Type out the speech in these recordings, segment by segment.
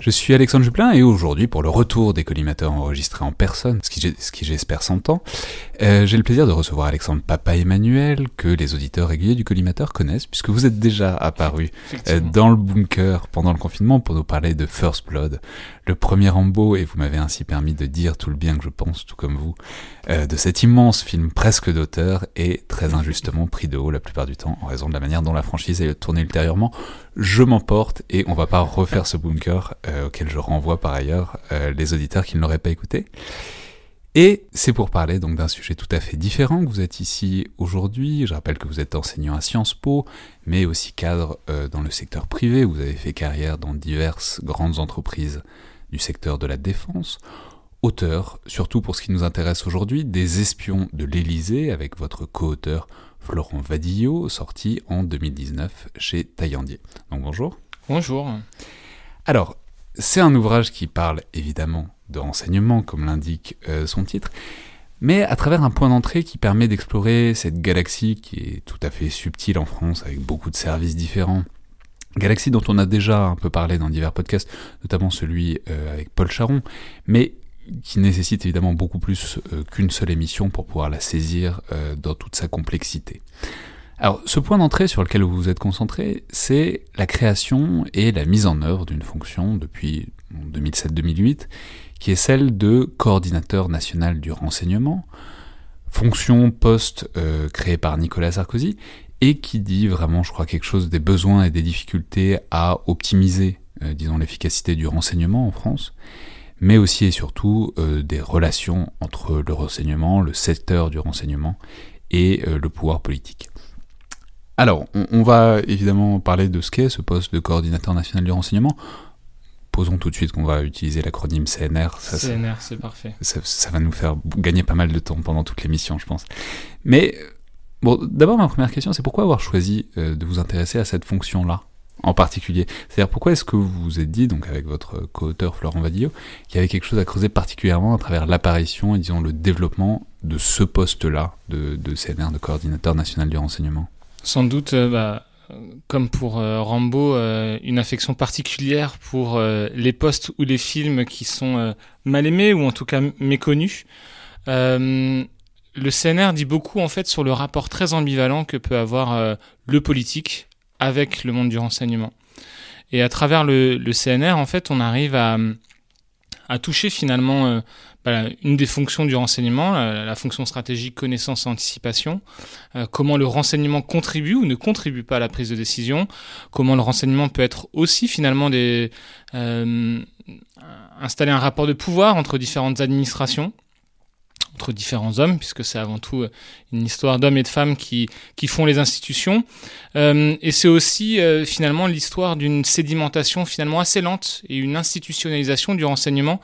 Je suis Alexandre Juplin et aujourd'hui, pour le retour des collimateurs enregistrés en personne, ce qui, j'espère s'entend, euh, j'ai le plaisir de recevoir Alexandre Papa Emmanuel, que les auditeurs réguliers du collimateur connaissent, puisque vous êtes déjà apparu euh, dans le bunker pendant le confinement pour nous parler de First Blood, le premier Rambo, et vous m'avez ainsi permis de dire tout le bien que je pense, tout comme vous, euh, de cet immense film presque d'auteur et très injustement pris de haut la plupart du temps en raison de la manière dont la franchise est tournée ultérieurement. Je m'emporte et on va pas refaire ce bunker euh, auquel je renvoie par ailleurs euh, les auditeurs qui ne l'auraient pas écouté. Et c'est pour parler donc d'un sujet tout à fait différent que vous êtes ici aujourd'hui. Je rappelle que vous êtes enseignant à Sciences Po, mais aussi cadre dans le secteur privé. Vous avez fait carrière dans diverses grandes entreprises du secteur de la défense, auteur, surtout pour ce qui nous intéresse aujourd'hui, des espions de l'Élysée avec votre co-auteur Florent Vadillo, sorti en 2019 chez Taillandier. Donc bonjour. Bonjour. Alors, c'est un ouvrage qui parle évidemment de renseignement, comme l'indique euh, son titre, mais à travers un point d'entrée qui permet d'explorer cette galaxie qui est tout à fait subtile en France, avec beaucoup de services différents, Galaxy dont on a déjà un peu parlé dans divers podcasts, notamment celui euh, avec Paul Charon, mais qui nécessite évidemment beaucoup plus euh, qu'une seule émission pour pouvoir la saisir euh, dans toute sa complexité. Alors, ce point d'entrée sur lequel vous vous êtes concentré, c'est la création et la mise en œuvre d'une fonction depuis 2007-2008, qui est celle de coordinateur national du renseignement, fonction poste créée par Nicolas Sarkozy, et qui dit vraiment, je crois, quelque chose des besoins et des difficultés à optimiser, euh, disons, l'efficacité du renseignement en France, mais aussi et surtout euh, des relations entre le renseignement, le secteur du renseignement et euh, le pouvoir politique. Alors, on, va évidemment parler de ce qu'est ce poste de coordinateur national du renseignement. Posons tout de suite qu'on va utiliser l'acronyme CNR. CNR, c'est parfait. Ça, ça, va nous faire gagner pas mal de temps pendant toute l'émission, je pense. Mais Bon, d'abord, ma première question, c'est pourquoi avoir choisi euh, de vous intéresser à cette fonction-là? En particulier. C'est-à-dire, pourquoi est-ce que vous vous êtes dit, donc avec votre co-auteur Florent Vadillo, qu'il y avait quelque chose à creuser particulièrement à travers l'apparition et disons le développement de ce poste-là de, CNR, de coordinateur national du renseignement? Sans doute, euh, bah, comme pour euh, Rambo, une affection particulière pour les postes ou les films qui sont mal aimés ou en tout cas méconnus. Le CNR dit beaucoup en fait sur le rapport très ambivalent que peut avoir euh, le politique avec le monde du renseignement. Et à travers le, CNR, en fait, on arrive à, toucher finalement euh, bah, une des fonctions du renseignement, la, fonction stratégique connaissance et anticipation, euh, comment le renseignement contribue ou ne contribue pas à la prise de décision, comment le renseignement peut être aussi finalement des, installer un rapport de pouvoir entre différentes administrations entre différents hommes, puisque c'est avant tout euh, une histoire d'hommes et de femmes qui, qui font les institutions. Euh, et c'est aussi euh, finalement l'histoire d'une sédimentation finalement assez lente et une institutionnalisation du renseignement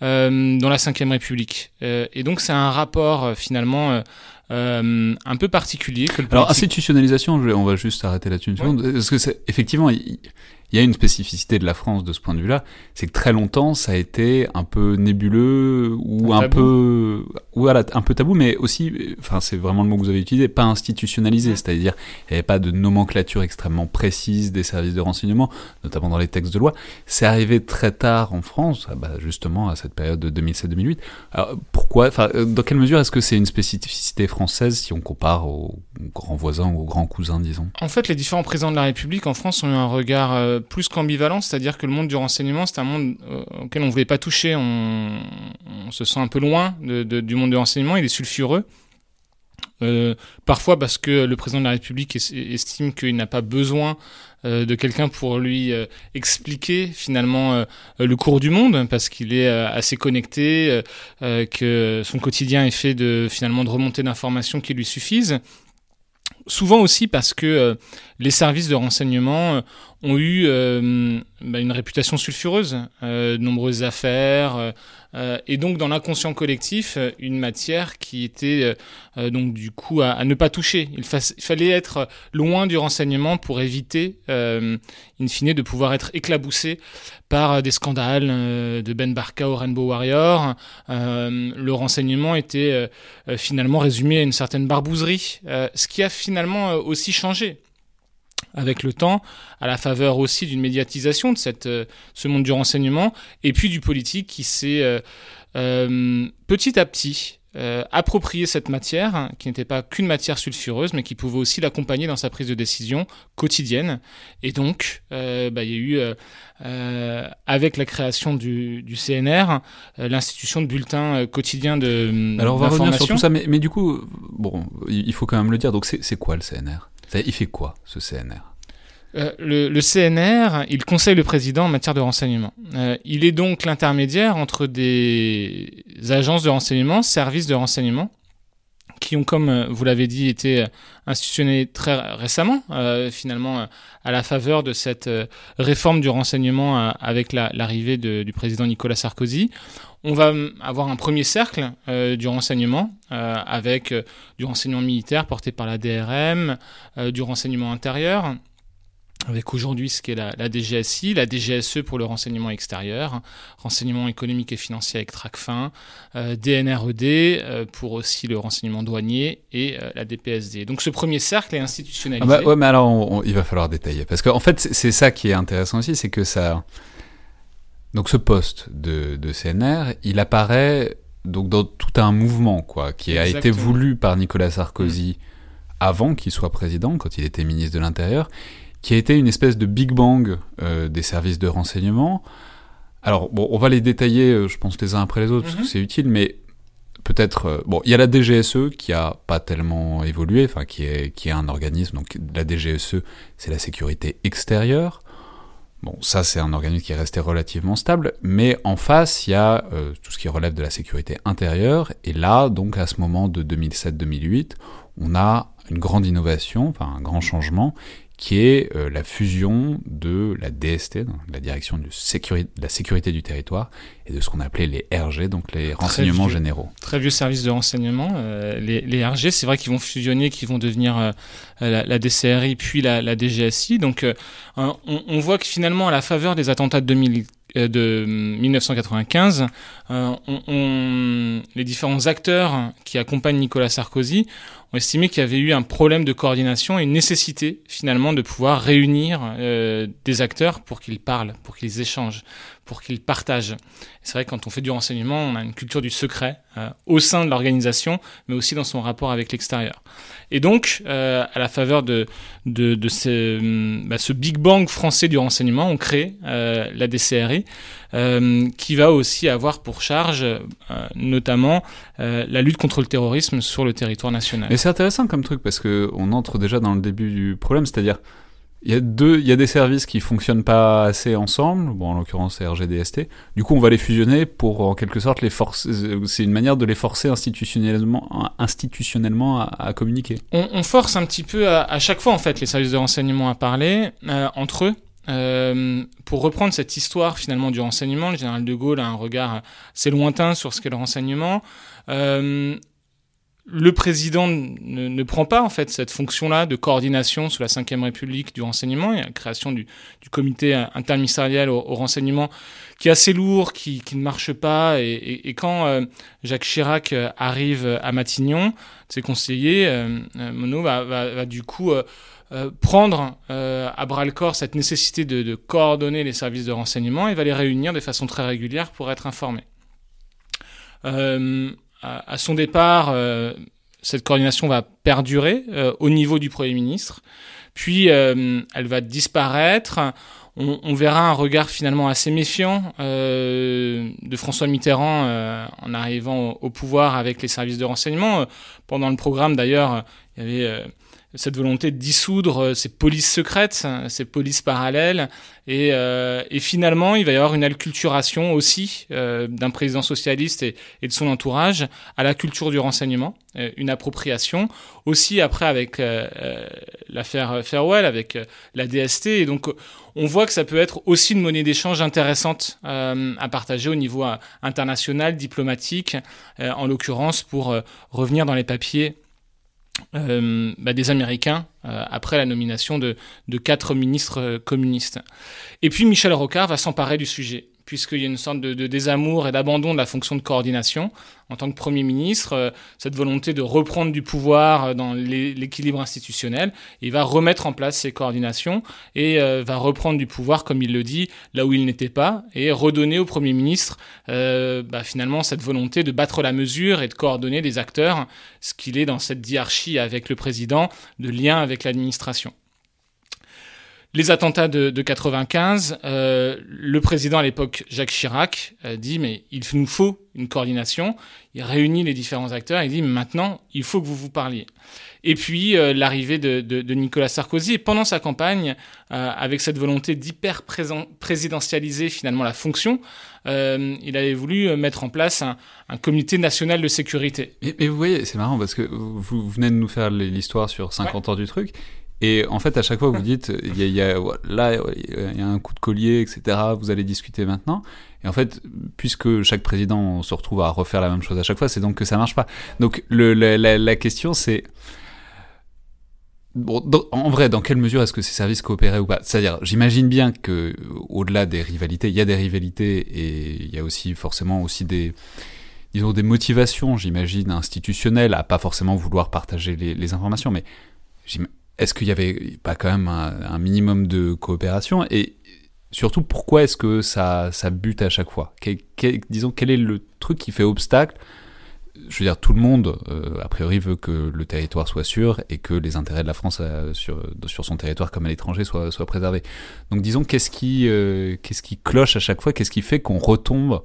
dans la Ve République. et donc c'est un rapport finalement un peu particulier. Que le Alors institutionnalisation, on va juste arrêter là-dessus une seconde, parce que c'est effectivement il y a une spécificité de la France de ce point de vue-là, c'est que très longtemps ça a été un peu nébuleux ou un, peu voilà un peu tabou, mais aussi, enfin c'est vraiment le mot que vous avez utilisé, pas institutionnalisé, c'est-à-dire il n'y avait pas de nomenclature extrêmement précise des services de renseignement, notamment dans les textes de loi. C'est arrivé très tard en France, ah bah, justement à cette période de 2007-2008. Alors pourquoi, enfin dans quelle mesure est-ce que c'est une spécificité française si on compare aux grands voisins ou aux grands cousins, disons? En fait, les différents présidents de la République en France ont eu un regard euh, plus qu'ambivalent, c'est-à-dire que le monde du renseignement, c'est un monde euh, auquel on ne voulait pas toucher, on, se sent un peu loin du monde du renseignement, il est sulfureux. Euh, parfois parce que le président de la République estime qu'il n'a pas besoin de quelqu'un pour lui expliquer finalement le cours du monde parce qu'il est assez connecté, que son quotidien est fait de finalement de remontées d'informations qui lui suffisent souvent aussi parce que euh, les services de renseignement euh, ont eu euh, bah, une réputation sulfureuse, de nombreuses affaires, et donc dans l'inconscient collectif, une matière qui était donc du coup à, ne pas toucher. Il, fallait être loin du renseignement pour éviter, in fine, de pouvoir être éclaboussé par des scandales de Ben Barka au Rainbow Warrior. le renseignement était finalement résumé à une certaine barbouzerie, ce qui a finalement aussi changé avec le temps, à la faveur aussi d'une médiatisation de cette, euh, ce monde du renseignement, et puis du politique qui s'est euh, euh, petit à petit approprié cette matière, hein, qui n'était pas qu'une matière sulfureuse, mais qui pouvait aussi l'accompagner dans sa prise de décision quotidienne. Et donc, bah, il y a eu, avec la création du, du CNR, l'institution de bulletins quotidiens de Alors on va revenir sur tout ça, mais, mais du coup, bon, il faut quand même le dire, donc c'est quoi le CNR il fait quoi, ce CNR euh, le, CNR, il conseille le président en matière de renseignement. Euh, il est donc l'intermédiaire entre des agences de renseignement, services de renseignement, qui ont, comme euh, vous l'avez dit, été institutionnés très récemment, finalement, à la faveur de cette réforme du renseignement avec l'arrivée du président Nicolas Sarkozy. On va avoir un premier cercle euh, du renseignement euh, avec euh, du renseignement militaire porté par la DRM, du renseignement intérieur, avec aujourd'hui ce qu'est la, la, DGSI, la DGSE pour le renseignement extérieur, renseignement économique et financier avec TRACFIN, DNRED pour aussi le renseignement douanier et la DPSD. Donc ce premier cercle est institutionnalisé. Ah bah, mais alors il va falloir détailler parce qu'en fait c'est ça qui est intéressant aussi, c'est que ça donc ce poste de, CNR, il apparaît donc dans tout un mouvement quoi, qui a été voulu par Nicolas Sarkozy avant qu'il soit président, quand il était ministre de l'Intérieur, qui a été une espèce de Big Bang euh, des services de renseignement. Alors bon, on va les détailler, euh, je pense les uns après les autres, parce que mhm. c'est utile, mais peut-être euh, bon il y a la DGSE qui a pas tellement évolué enfin qui est qui est un organisme donc la DGSE c'est la sécurité extérieure Bon, ça c'est un organisme qui est resté relativement stable, mais en face il y a euh, tout ce qui relève de la sécurité intérieure, et là, donc à ce moment de 2007-2008, on a une grande innovation, enfin un grand changement, qui est euh, la fusion de la DST, la direction de la sécurité du territoire, et de ce qu'on appelait les RG, donc les renseignements généraux. Très vieux service de renseignement. Euh, les, RG, c'est vrai qu'ils vont fusionner, qu'ils vont devenir euh, la, DCRI puis la, DGSI. Donc on, on, voit que finalement, à la faveur des attentats de 2000, de 1995, on, les différents acteurs qui accompagnent Nicolas Sarkozy ont estimé qu'il y avait eu un problème de coordination et une nécessité finalement de pouvoir réunir euh, des acteurs pour qu'ils parlent, pour qu'ils échangent, pour qu'ils partagent. C'est vrai que quand on fait du renseignement, on a une culture du secret euh, au sein de l'organisation, mais aussi dans son rapport avec l'extérieur. Et donc, euh, à la faveur de, ce, bah, ce, Big Bang français du renseignement, on crée euh, la DCRI, qui va aussi avoir pour charge notamment la lutte contre le terrorisme sur le territoire national. Mais c'est intéressant comme truc parce que on entre déjà dans le début du problème, c'est-à-dire il y a deux, il y a des services qui fonctionnent pas assez ensemble. Bon, en l'occurrence, c'est RGDST. Du coup, on va les fusionner pour, en quelque sorte, les forcer. C'est une manière de les forcer institutionnellement, à, communiquer. On, force un petit peu à, chaque fois, en fait, les services de renseignement à parler entre eux. Euh, pour reprendre cette histoire finalement du renseignement, le général de Gaulle a un regard assez lointain sur ce qu'est le renseignement. Euh, le président ne, prend pas en fait cette fonction-là de coordination sous la Ve République du renseignement. Il y a la création du, comité interministériel au, renseignement qui est assez lourd, qui, ne marche pas. Et, quand euh, Jacques Chirac euh, arrive à Matignon, ses conseillers, euh, Monod va, du coup prendre à bras le corps cette nécessité de, de, coordonner les services de renseignement et va les réunir de façon très régulière pour être informés à, son départ, euh, cette coordination va perdurer euh, au niveau du Premier ministre, puis euh, elle va disparaître. On, verra un regard finalement assez méfiant de François Mitterrand en arrivant au, pouvoir avec les services de renseignement. Pendant le programme, d'ailleurs, il y avait cette volonté de dissoudre euh, ces polices secrètes, ces polices parallèles. Et, euh, et finalement, il va y avoir une alculturation aussi euh, d'un président socialiste et, de son entourage à la culture du renseignement, une appropriation. Aussi après avec l'affaire Farewell, avec la DST. Et donc, on voit que ça peut être aussi une monnaie d'échange intéressante à partager au niveau international, diplomatique, en l'occurrence pour revenir dans les papiers euh, bah, des Américains euh, après la nomination de, quatre ministres euh, communistes. Et puis Michel Rocard va s'emparer du sujet puisqu'il y a une sorte de, désamour et d'abandon de la fonction de coordination en tant que Premier ministre, euh, cette volonté de reprendre du pouvoir euh, dans l'équilibre institutionnel. Il va remettre en place ces coordinations et euh, va reprendre du pouvoir, comme il le dit, là où il n'était pas, et redonner au Premier ministre bah, finalement cette volonté de battre la mesure et de coordonner des acteurs, ce qu'il est dans cette diarchie avec le président, de lien avec l'administration les attentats de, de 95, euh, le président à l'époque, Jacques Chirac, a dit mais il nous faut une coordination. Il réunit les différents acteurs et dit maintenant il faut que vous vous parliez. Et puis euh, l'arrivée de, de, de, Nicolas Sarkozy et pendant sa campagne, euh, avec cette volonté d'hyper présidentialiser finalement la fonction, euh, il avait voulu mettre en place un, un comité national de sécurité. Mais, vous voyez, c'est marrant parce que vous venez de nous faire l'histoire sur 50 ans du truc. Et en fait, à chaque fois, vous dites, il y a, là, il y a un coup de collier, etc. Vous allez discuter maintenant. Et en fait, puisque chaque président se retrouve à refaire la même chose à chaque fois, c'est donc que ça marche pas. Donc, le, la, la, question, c'est Bon, en vrai, dans quelle mesure est-ce que ces services coopéraient ou pas? C'est-à-dire, j'imagine bien que au-delà des rivalités, il y a des rivalités et il y a aussi forcément aussi des disons des motivations, j'imagine institutionnelles à pas forcément vouloir partager les, les informations, mais est-ce qu'il y avait pas quand même un, minimum de coopération Et surtout, pourquoi est-ce que ça, ça bute à chaque fois? Disons, quel est le truc qui fait obstacle? Je veux dire, tout le monde, euh, a priori, veut que le territoire soit sûr et que les intérêts de la France euh, sur, sur son territoire comme à l'étranger soient, soient préservés. Donc, disons, qu'est-ce qui, euh, qu'est-ce qui cloche à chaque fois? Qu'est-ce qui fait qu'on retombe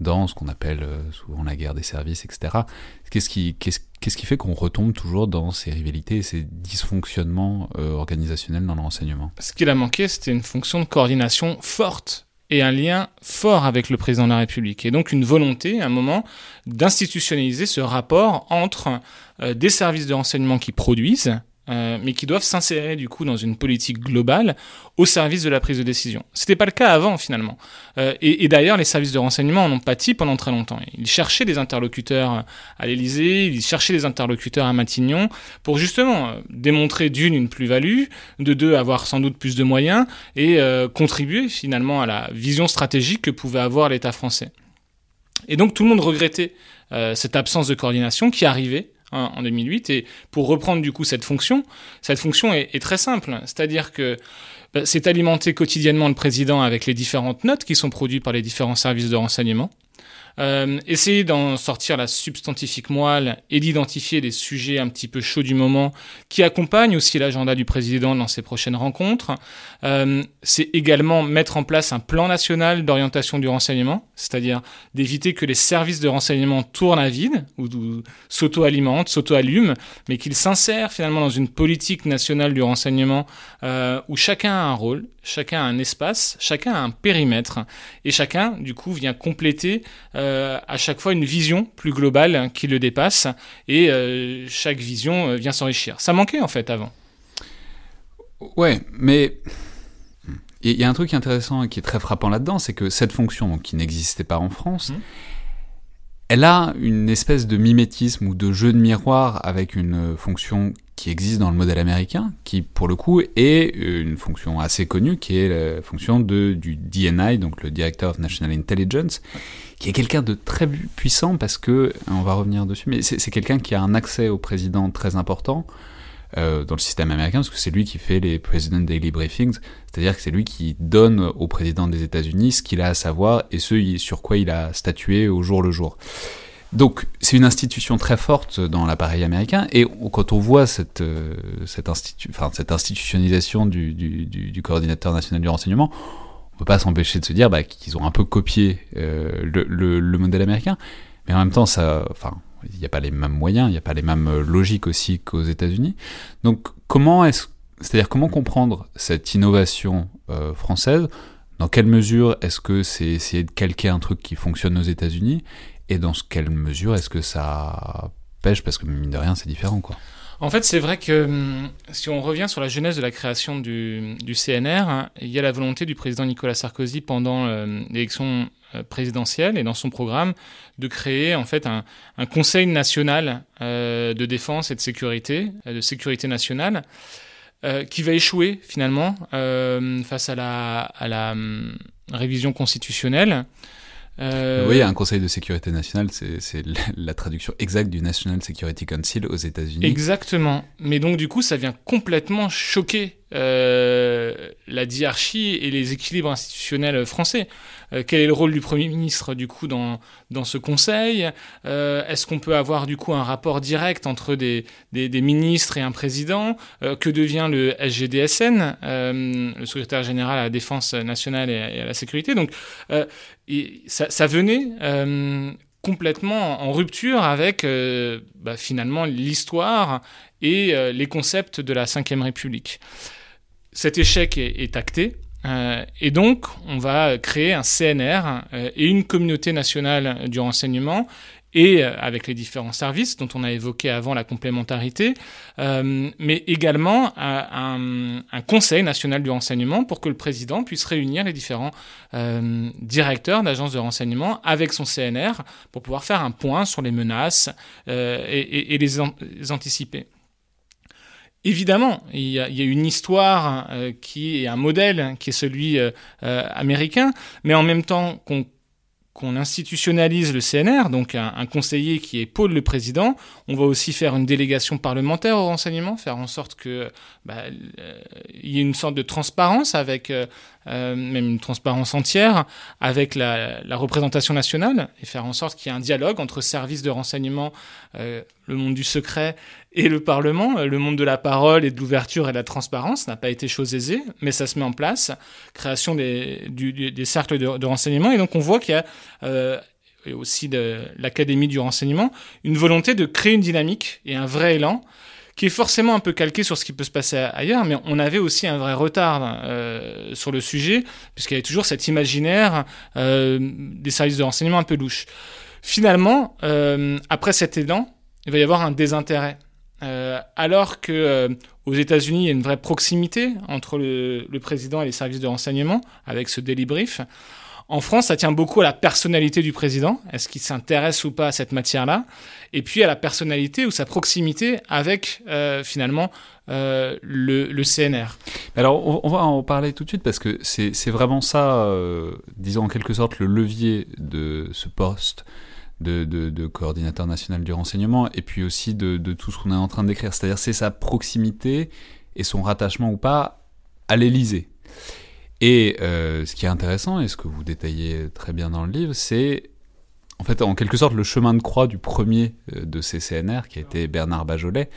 dans ce qu'on appelle souvent la guerre des services, etc. Qu'est-ce qui, qu'est-ce qui fait qu'on retombe toujours dans ces rivalités et ces dysfonctionnements euh, organisationnels dans le renseignement? Ce qu'il a manqué, c'était une fonction de coordination forte et un lien fort avec le président de la République. Et donc une volonté, à un moment, d'institutionnaliser ce rapport entre euh, des services de renseignement qui produisent euh, mais qui doivent s'insérer du coup dans une politique globale au service de la prise de décision. C'était pas le cas avant finalement. Euh, et, et d'ailleurs, les services de renseignement en ont pâti pendant très longtemps. Ils cherchaient des interlocuteurs à l'Élysée, ils cherchaient des interlocuteurs à Matignon pour justement euh, démontrer d'une une plus-value, de deux avoir sans doute plus de moyens et euh, contribuer finalement à la vision stratégique que pouvait avoir l'État français. Et donc tout le monde regrettait euh, cette absence de coordination qui arrivait Hein, en 2008. Et pour reprendre du coup cette fonction, cette fonction est, très simple. C'est-à-dire que bah, c'est alimenter quotidiennement le président avec les différentes notes qui sont produites par les différents services de renseignement. Euh, essayer d'en sortir la substantifique moelle et d'identifier les sujets un petit peu chauds du moment qui accompagnent aussi l'agenda du président dans ses prochaines rencontres. Euh, c'est également mettre en place un plan national d'orientation du renseignement, c'est-à-dire d'éviter que les services de renseignement tournent à vide ou, ou s'auto-alimentent, s'auto-allument, mais qu'ils s'insèrent finalement dans une politique nationale du renseignement euh, où chacun a un rôle, chacun a un espace, chacun a un périmètre, et chacun, du coup, vient compléter euh, à chaque fois une vision plus globale qui le dépasse, et euh, chaque vision euh, vient s'enrichir. Ça manquait en fait avant. Ouais, mais il y a un truc intéressant et qui est très frappant là-dedans, c'est que cette fonction, donc, qui n'existait pas en France, mmh elle a une espèce de mimétisme ou de jeu de miroir avec une fonction qui existe dans le modèle américain, qui pour le coup est une fonction assez connue, qui est la fonction de, du DNI, donc le Director of National Intelligence, qui est quelqu'un de très puissant parce que, on va revenir dessus, mais c'est quelqu'un qui a un accès au président très important, euh, dans le système américain, parce que c'est lui qui fait les President Daily Briefings, c'est-à-dire que c'est lui qui donne au président des États-Unis ce qu'il a à savoir et ce sur quoi il a statué au jour le jour. Donc c'est une institution très forte dans l'appareil américain, et quand on voit cette, euh, cette, institu cette institutionnalisation du, du, coordinateur national du renseignement, peut pas s'empêcher de se dire bah, qu'ils ont un peu copié euh, le, le, le modèle américain, mais en même temps, enfin, il n'y a pas les mêmes moyens, il n'y a pas les mêmes logiques aussi qu'aux États-Unis. Donc, comment est-ce, c'est-à-dire comment comprendre cette innovation euh, française? Dans quelle mesure est-ce que c'est essayer de calquer un truc qui fonctionne aux États-Unis? Et dans quelle mesure est-ce que ça pêche? Parce que mine de rien, c'est différent, quoi. En fait, c'est vrai que hum, si on revient sur la genèse de la création du, CNR, hein, il y a la volonté du président Nicolas Sarkozy pendant euh, l'élection euh, présidentielle et dans son programme de créer en fait un, Conseil national euh, de défense et de sécurité, de sécurité nationale, qui va échouer finalement face à la, hum, révision constitutionnelle. Euh... Oui, un Conseil de sécurité nationale, c'est la traduction exacte du National Security Council aux États-Unis. Exactement. Mais donc, du coup, ça vient complètement choquer euh, la diarchie et les équilibres institutionnels français. Euh, quel est le rôle du Premier ministre du coup dans, dans ce Conseil? Euh, Est-ce qu'on peut avoir du coup un rapport direct entre des, des, ministres et un président? Que devient le SGDSN, le secrétaire général à la défense nationale et à, la sécurité. Donc ça, venait complètement en rupture avec bah, finalement l'histoire et les concepts de la Ve République cet échec est, acté. Euh, et donc, on va créer un CNR euh, et une communauté nationale du renseignement et euh, avec les différents services dont on a évoqué avant la complémentarité, mais également un, Conseil national du renseignement pour que le président puisse réunir les différents directeurs d'agences de renseignement avec son CNR pour pouvoir faire un point sur les menaces et, les anticiper. Évidemment, il y, a, une histoire euh, qui est un modèle, qui est celui euh, euh, américain, mais en même temps qu'on qu'on institutionnalise le CNR, donc un, conseiller qui épaule le président. On va aussi faire une délégation parlementaire au renseignement, faire en sorte que bah, il y ait une sorte de transparence avec euh, même une transparence entière avec la, représentation nationale et faire en sorte qu'il y ait un dialogue entre services de renseignement, euh, le monde du secret et le Parlement. Le monde de la parole et de l'ouverture et de la transparence n'a pas été chose aisée, mais ça se met en place. Création des, des cercles de, renseignement. Et donc on voit qu'il y a... Euh, et aussi de l'Académie du renseignement, une volonté de créer une dynamique et un vrai élan qui est forcément un peu calqué sur ce qui peut se passer ailleurs, mais on avait aussi un vrai retard euh, sur le sujet, puisqu'il y avait toujours cet imaginaire euh, des services de renseignement un peu louche. Finalement, euh, après cet élan, il va y avoir un désintérêt. Alors que aux États-Unis, il y a une vraie proximité entre le, président et les services de renseignement, avec ce daily brief. En France, ça tient beaucoup à la personnalité du président. Est-ce qu'il s'intéresse ou pas à cette matière-là? Et puis à la personnalité ou sa proximité avec euh, finalement euh, le, CNR. Alors, on, va en parler tout de suite parce que c'est vraiment ça, euh, disons en quelque sorte, le levier de ce poste de, coordinateur national du renseignement et puis aussi de, de tout ce qu'on est en train d'écrire. C'est-à-dire, c'est sa proximité et son rattachement ou pas à l'Élysée. Et euh, ce qui est intéressant, et ce que vous détaillez très bien dans le livre, c'est en fait en quelque sorte le chemin de croix du premier euh, de ces CNR, qui a été Bernard Bajolet,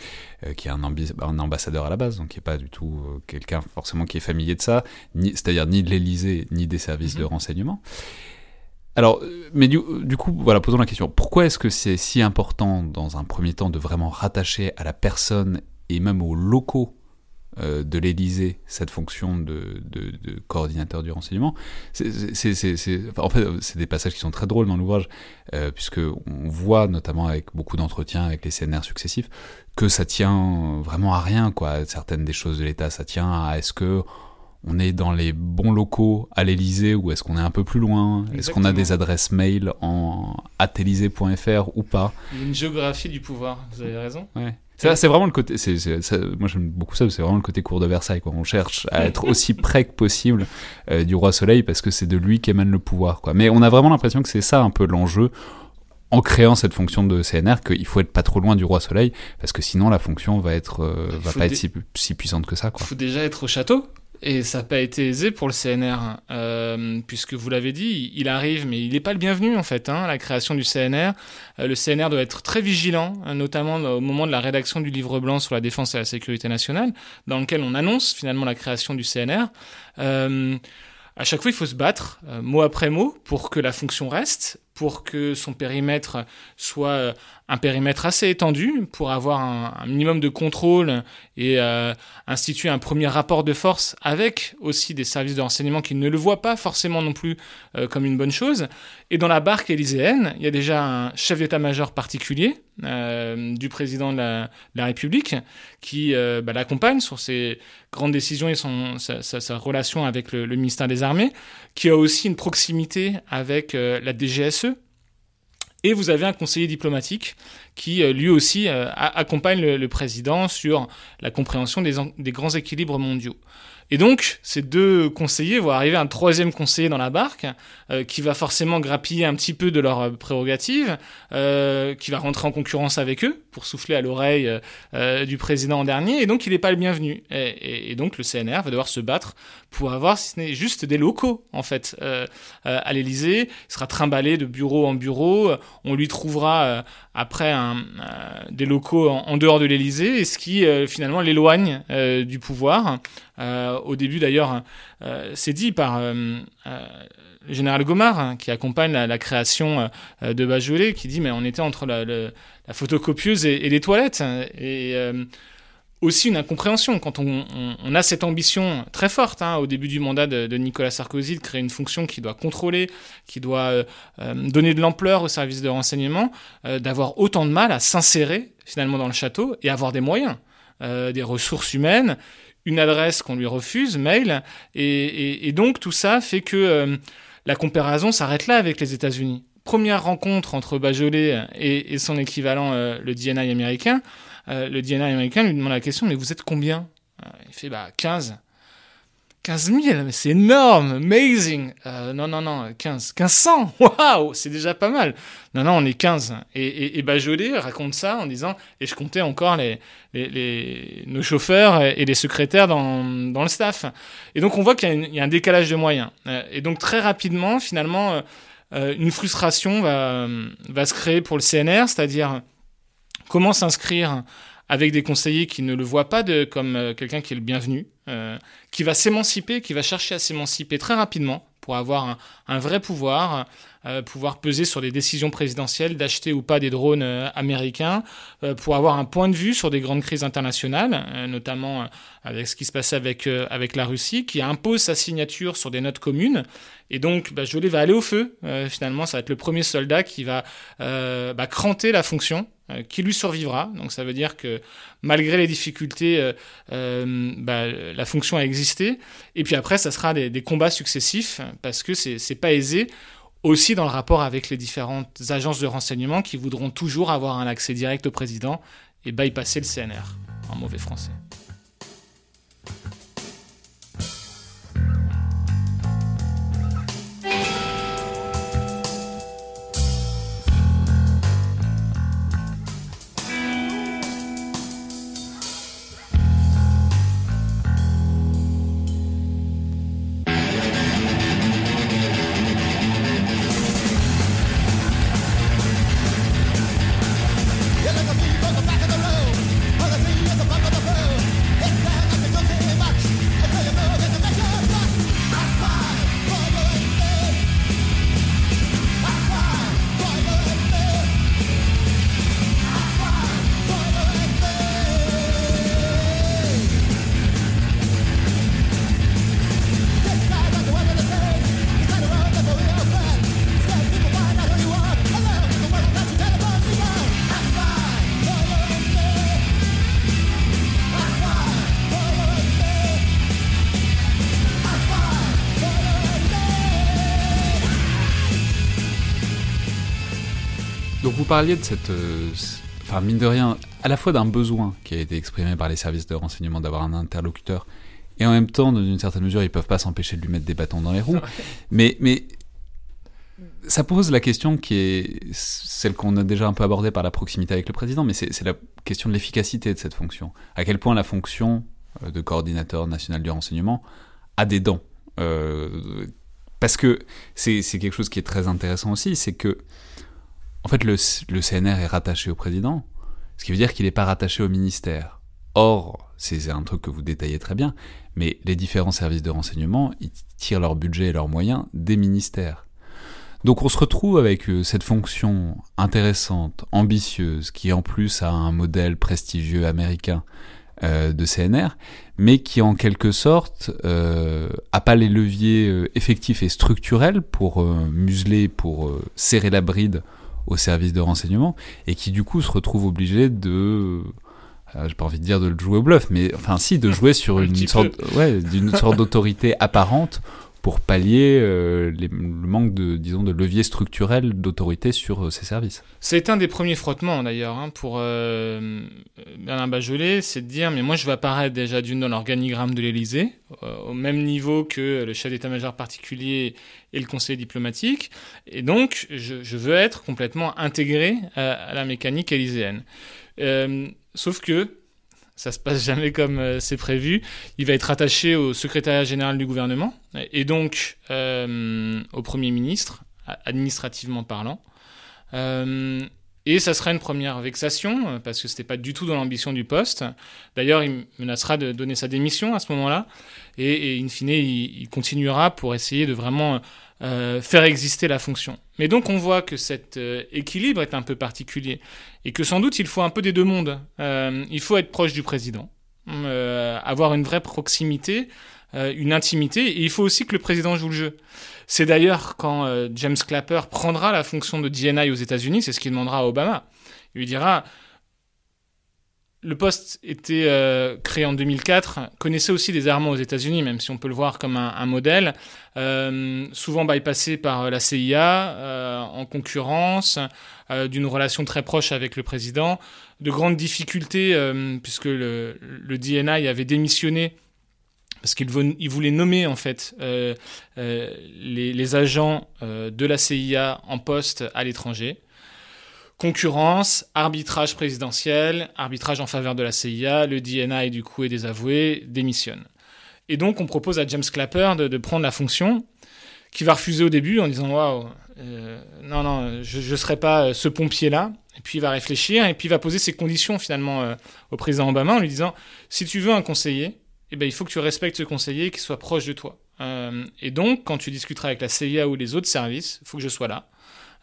euh, qui est un, un, ambassadeur à la base, donc qui n'est pas du tout quelqu'un forcément qui est familier de ça, c'est-à-dire ni de l'Élysée, ni des services de mhm. renseignement. Alors, mais du, du, coup, voilà, posons la question. Pourquoi est-ce que c'est si important, dans un premier temps, de vraiment rattacher à la personne et même aux locaux euh, de l'Élysée cette fonction de, coordinateur du renseignement? En fait, c'est des passages qui sont très drôles dans l'ouvrage, euh, puisque voit notamment avec beaucoup d'entretiens avec les CNR successifs que ça tient vraiment à rien, quoi. Certaines des choses de l'État, ça tient à est-ce que on est dans les bons locaux à l'Elysée ou est-ce qu'on est un peu plus loin? Est-ce qu'on a des adresses mail en atelysée.fr ou pas? Une géographie du pouvoir, vous avez raison. Ouais. C'est vraiment le côté. moi, j'aime beaucoup ça. C'est vraiment le côté cour de Versailles. Quoi. On cherche à être aussi près que possible euh, du roi Soleil parce que c'est de lui qu'émane le pouvoir. Quoi. Mais on a vraiment l'impression que c'est ça un peu l'enjeu en créant cette fonction de CNR qu'il faut être pas trop loin du roi soleil parce que sinon la fonction va être euh, va pas être si, si, puissante que ça Il faut déjà être au château et ça n'a pas été aisé pour le CNR, euh, puisque vous l'avez dit, il arrive, mais il n'est pas le bienvenu en fait, hein, la création du CNR. Euh, le CNR doit être très vigilant, hein, notamment au moment de la rédaction du livre blanc sur la défense et la sécurité nationale, dans lequel on annonce finalement la création du CNR. Euh, à chaque fois, il faut se battre, mot après mot, pour que la fonction reste, pour que son périmètre soit un périmètre assez étendu pour avoir un, minimum de contrôle et euh, instituer un premier rapport de force avec aussi des services de renseignement qui ne le voient pas forcément non plus euh, comme une bonne chose. Et dans la barque élyséenne, il y a déjà un chef d'état-major particulier euh, du président de la, République qui bah, l'accompagne sur ses grandes décisions et son, sa, relation avec le, le, ministère des Armées, qui a aussi une proximité avec la DGSE, et vous avez un conseiller diplomatique qui, euh, lui aussi, euh, accompagne le, président sur la compréhension des grands équilibres mondiaux. Et donc, ces deux conseillers vont arriver un troisième conseiller dans la barque, euh, qui va forcément grappiller un petit peu de leurs euh, prérogatives, euh, qui va rentrer en concurrence avec eux pour souffler à l'oreille du président en dernier, et donc il n'est pas le bienvenu. Et, donc le CNR va devoir se battre pour avoir, si ce n'est juste des locaux, en fait, à l'Élysée. Il sera trimballé de bureau en bureau. On lui trouvera après un, des locaux en, dehors de l'Élysée, et ce qui finalement l'éloigne du pouvoir. au début d'ailleurs, c'est dit par le général Gomard, hein, qui accompagne la, création euh, de Bajolet, qui dit mais on était entre la, photocopieuse et, les toilettes. Et euh, aussi une incompréhension quand on, a cette ambition très forte hein, au début du mandat de, Nicolas Sarkozy de créer une fonction qui doit contrôler, qui doit euh, donner de l'ampleur au service de renseignement, d'avoir autant de mal à s'insérer finalement dans le château et avoir des moyens, des ressources humaines, une adresse qu'on lui refuse, mail, et, et, donc tout ça fait que la comparaison s'arrête là avec les États-Unis. Première rencontre entre Bajolet et, son équivalent, euh, le DNI américain. Euh, le DNI américain lui demande la question, mais vous êtes combien euh, Il fait, bah 15. 15 000, mais c'est énorme, amazing. Euh, non, non, non, 15, 1500, waouh, c'est déjà pas mal. Non, non, on est 15. Et, et, et Bajolet raconte ça en disant, et je comptais encore les, les, nos chauffeurs et les secrétaires dans, dans le staff. Et donc on voit qu'il y, a un décalage de moyens. Euh, et donc très rapidement, finalement, une frustration va, va se créer pour le CNR, c'est-à-dire comment s'inscrire avec des conseillers qui ne le voient pas comme quelqu'un qui est le bienvenu, euh, qui va s'émanciper, qui va chercher à s'émanciper très rapidement pour avoir un, vrai pouvoir, euh, pouvoir peser sur les décisions présidentielles d'acheter ou pas des drones euh, américains, pour avoir un point de vue sur des grandes crises internationales, notamment avec ce qui se passait avec, avec la Russie, qui impose sa signature sur des notes communes. Et donc, bah, va aller au feu. finalement, ça va être le premier soldat qui va bah, cranter la fonction euh, qui lui survivra. Donc ça veut dire que malgré les difficultés, euh, euh, bah, la fonction a existé. Et puis après, ça sera des, combats successifs parce que c'est pas aisé. Aussi dans le rapport avec les différentes agences de renseignement qui voudront toujours avoir un accès direct au président et bypasser le CNR en mauvais français. Parliez de cette, euh, enfin mine de rien, à la fois d'un besoin qui a été exprimé par les services de renseignement d'avoir un interlocuteur, et en même temps, dans une certaine mesure, ils peuvent pas s'empêcher de lui mettre des bâtons dans les roues. Mais, mais ça pose la question qui est celle qu'on a déjà un peu abordée par la proximité avec le président, mais c'est la question de l'efficacité de cette fonction. À quel point la fonction euh, de coordinateur national du renseignement a des dents. Euh, parce que c'est quelque chose qui est très intéressant aussi, c'est que en fait le, CNR est rattaché au président, ce qui veut dire qu'il n'est pas rattaché au ministère. Or, c'est un truc que vous détaillez très bien, mais les différents services de renseignement, ils tirent leur budget et leurs moyens des ministères. Donc on se retrouve avec euh, cette fonction intéressante, ambitieuse, qui en plus a un modèle prestigieux américain euh, de CNR, mais qui en quelque sorte euh, a pas les leviers euh, effectifs et structurels pour museler, pour serrer la bride au service de renseignement, et qui du coup se retrouve obligé de j'ai pas envie de dire de le jouer au bluff, mais enfin si, de jouer sur une sorte, ouais, d'une sorte d'autorité apparente pour pallier euh, le manque de, disons, de levier structurel d'autorité sur euh, ces services. C'est un des premiers frottements d'ailleurs hein, pour euh, Bernard Bajolet, c'est de dire mais moi je vais apparaître déjà d'une dans l'organigramme de l'Élysée, au même niveau que le chef d'état-major particulier et le conseiller diplomatique, et donc je, veux être complètement intégré à la mécanique élyséenne. sauf que ça se passe jamais comme euh, c'est prévu. Il va être attaché au secrétariat général du gouvernement et donc euh, au Premier ministre, administrativement parlant. Euh, et ça sera une première vexation, parce que ce n'était pas du tout dans l'ambition du poste. D'ailleurs, il menacera de donner sa démission à ce moment-là. Et, in fine, il, continuera pour essayer de vraiment euh, faire exister la fonction. Mais donc on voit que cet euh, équilibre est un peu particulier et que sans doute il faut un peu des deux mondes. Euh, il faut être proche du président, avoir une vraie proximité, une intimité, et il faut aussi que le président joue le jeu. C'est d'ailleurs quand James Clapper prendra la fonction de DNI aux États-Unis, c'est ce qu'il demandera à Obama. Il lui dira le poste était euh, créé en 2004, connaissait aussi des armements aux États-Unis, même si on peut le voir comme un, modèle, souvent bypassé par la CIA, euh, en concurrence, d'une relation très proche avec le président, de grandes difficultés, puisque le, DNI avait démissionné parce qu'il voulait nommer en fait les, agents de la CIA en poste à l'étranger concurrence, arbitrage présidentiel, arbitrage en faveur de la CIA, le DNI du coup et des avoués démissionne. Et donc on propose à James Clapper de, prendre la fonction, qui va refuser au début en disant waouh, euh, non non, je ne serai pas euh, ce pompier là. Et puis il va réfléchir et puis il va poser ses conditions finalement euh, au président Obama en lui disant si tu veux un conseiller, eh ben, il faut que tu respectes ce conseiller qui soit proche de toi. et donc quand tu discuteras avec la CIA ou les autres services, il faut que je sois là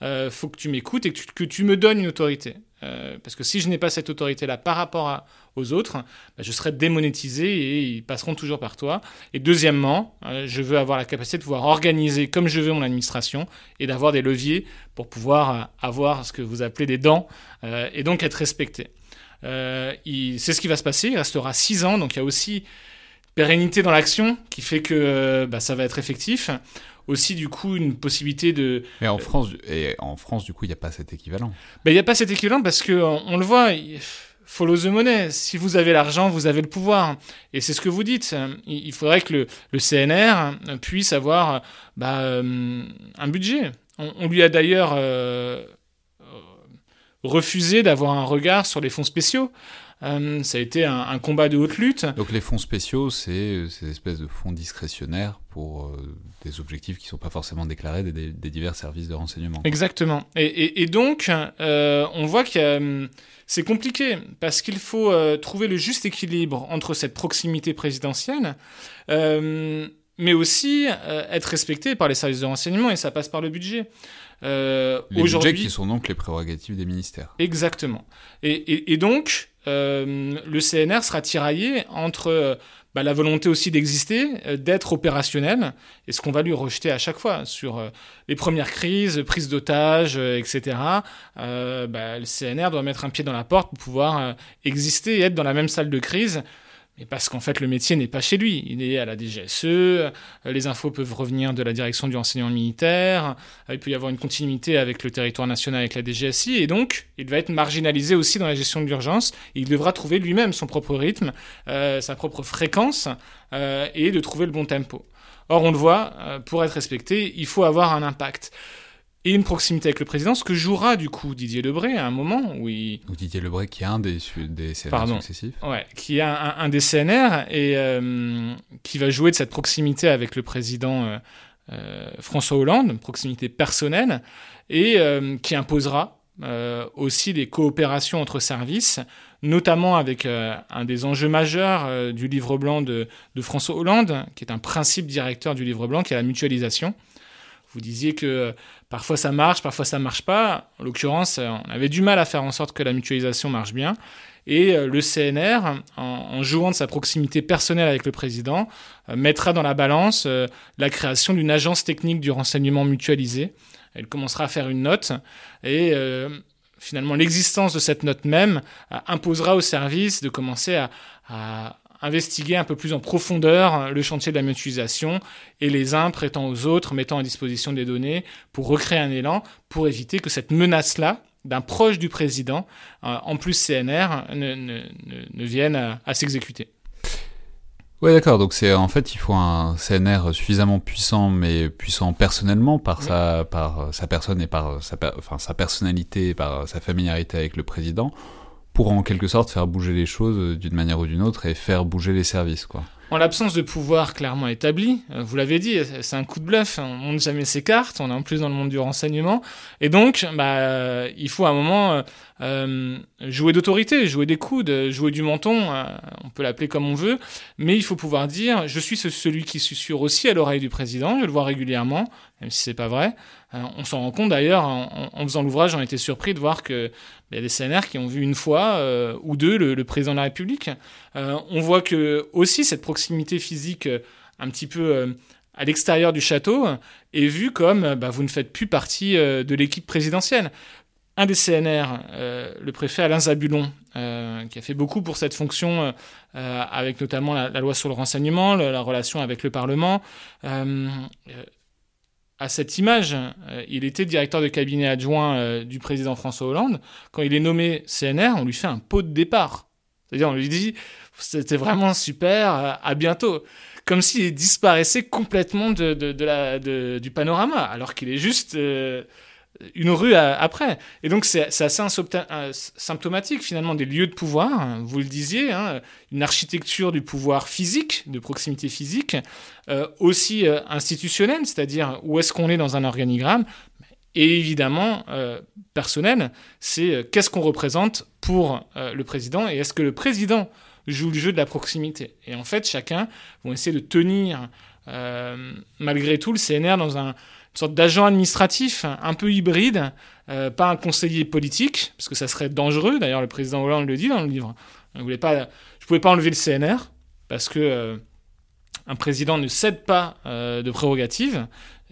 euh, faut que tu m'écoutes et que tu, me donnes une autorité. Euh, parce que si je n'ai pas cette autorité-là par rapport aux autres, bah, je serai démonétisé et ils passeront toujours par toi. Et deuxièmement, euh, je veux avoir la capacité de pouvoir organiser comme je veux mon administration et d'avoir des leviers pour pouvoir euh, avoir ce que vous appelez des dents et donc être respecté. c'est ce qui va se passer. Il restera six ans, donc il y a aussi pérennité dans l'action qui fait que bah, ça va être effectif aussi du coup une possibilité de. Mais en France, et en France du coup, il n'y a pas cet équivalent. Ben, il n'y a pas cet équivalent parce que on, le voit. Follow the money. Si vous avez l'argent, vous avez le pouvoir. Et c'est ce que vous dites. Il faudrait que le, le CNR puisse avoir bah, euh, un budget. On, lui a d'ailleurs euh, refusé d'avoir un regard sur les fonds spéciaux. Euh, ça a été un, combat de haute lutte. Donc les fonds spéciaux, c'est ces espèces de fonds discrétionnaires pour euh, des objectifs qui ne sont pas forcément déclarés des, divers services de renseignement. Exactement. Et, donc, euh, on voit que c'est compliqué parce qu'il faut trouver le juste équilibre entre cette proximité présidentielle mais aussi être respecté par les services de renseignement, et ça passe par le budget. les budgets qui sont donc les prérogatives des ministères. Exactement. et donc, euh, le CNR sera tiraillé entre euh, bah, la volonté aussi d'exister, euh, d'être opérationnel, et ce qu'on va lui rejeter à chaque fois sur les premières crises, prise d'otages, etc. Bah, le CNR doit mettre un pied dans la porte pour pouvoir exister et être dans la même salle de crise mais parce qu'en fait le métier n'est pas chez lui. Il est à la DGSE, euh, les infos peuvent revenir de la direction du renseignement militaire, il peut y avoir une continuité avec le territoire national, avec la DGSI, et donc il va être marginalisé aussi dans la gestion de l'urgence. Il devra trouver lui-même son propre rythme, sa propre fréquence, et de trouver le bon tempo. Or, on le voit, pour être respecté, il faut avoir un impact et une proximité avec le président, ce que jouera du coup Didier Lebray à un moment où il... Didier Lebray qui est un des, des CNR successifs. Ouais, qui est un, des CNR et euh, qui va jouer de cette proximité avec le président euh, euh, François Hollande, proximité personnelle, et qui imposera aussi des coopérations entre services, notamment avec un des enjeux majeurs du livre blanc de, de François Hollande, qui est un principe directeur du livre blanc, qui est la mutualisation. Vous disiez que parfois ça marche, parfois ça marche pas. En l'occurrence, on avait du mal à faire en sorte que la mutualisation marche bien. Et euh, le CNR, en, jouant de sa proximité personnelle avec le président, euh, mettra dans la balance euh, la création d'une agence technique du renseignement mutualisé. Elle commencera à faire une note et finalement l'existence de cette note même imposera au service de commencer à investiguer un peu plus en profondeur le chantier de la mutualisation et les uns prêtant aux autres, mettant à disposition des données pour recréer un élan, pour éviter que cette menace-là, d'un proche du président, euh, en plus CNR, ne, ne, ne, vienne à, s'exécuter. Oui, d'accord. Donc c'est en fait il faut un CNR suffisamment puissant, mais puissant personnellement par sa par sa personne et par sa enfin sa personnalité, par sa familiarité avec le président, pour en quelque sorte faire bouger les choses euh, d'une manière ou d'une autre et faire bouger les services, quoi. En l'absence de pouvoir clairement établi, euh, vous l'avez dit, c'est un coup de bluff, on monte jamais ses cartes, on est en plus dans le monde du renseignement, et donc bah, euh, il faut à un moment jouer d'autorité, jouer des coudes, jouer du menton, on peut l'appeler comme on veut, mais il faut pouvoir dire, je suis celui qui susurre aussi à l'oreille du président, je le vois régulièrement, même si c'est pas vrai. On s'en rend compte d'ailleurs, en, faisant l'ouvrage, on était surpris de voir que il y a des CNR qui ont vu une fois euh, ou deux le, président de la République. Euh, on voit que aussi cette proximité physique euh, un petit peu à l'extérieur du château est vue comme bah, vous ne faites plus partie de l'équipe présidentielle. Un des CNR, le préfet Alain Zabulon, qui a fait beaucoup pour cette fonction, avec notamment la, loi sur le renseignement, la relation avec le Parlement, à cette image. Euh, il était directeur de cabinet adjoint euh, du président François Hollande. Quand il est nommé CNR, on lui fait un pot de départ. C'est-à-dire, on lui dit, c'était vraiment super, euh, à bientôt. Comme s'il disparaissait complètement de, du panorama, alors qu'il est juste une rue après. Et donc c'est assez symptomatique finalement des lieux de pouvoir, hein, vous le disiez, hein, une architecture du pouvoir physique, de proximité physique, euh, aussi euh, institutionnelle, c'est-à-dire où est-ce qu'on est dans un organigramme, et évidemment euh, personnel, c'est qu'est-ce qu'on représente pour le président, et est-ce que le président joue le jeu de la proximité. Et en fait, chacun va essayer de tenir malgré tout le CNR dans un une sorte d'agent administratif un peu hybride, euh, pas un conseiller politique, parce que ça serait dangereux. D'ailleurs, le président Hollande le dit dans le livre. Je ne pouvais pas enlever le CNR, parce que euh, un président ne cède pas euh, de prérogatives,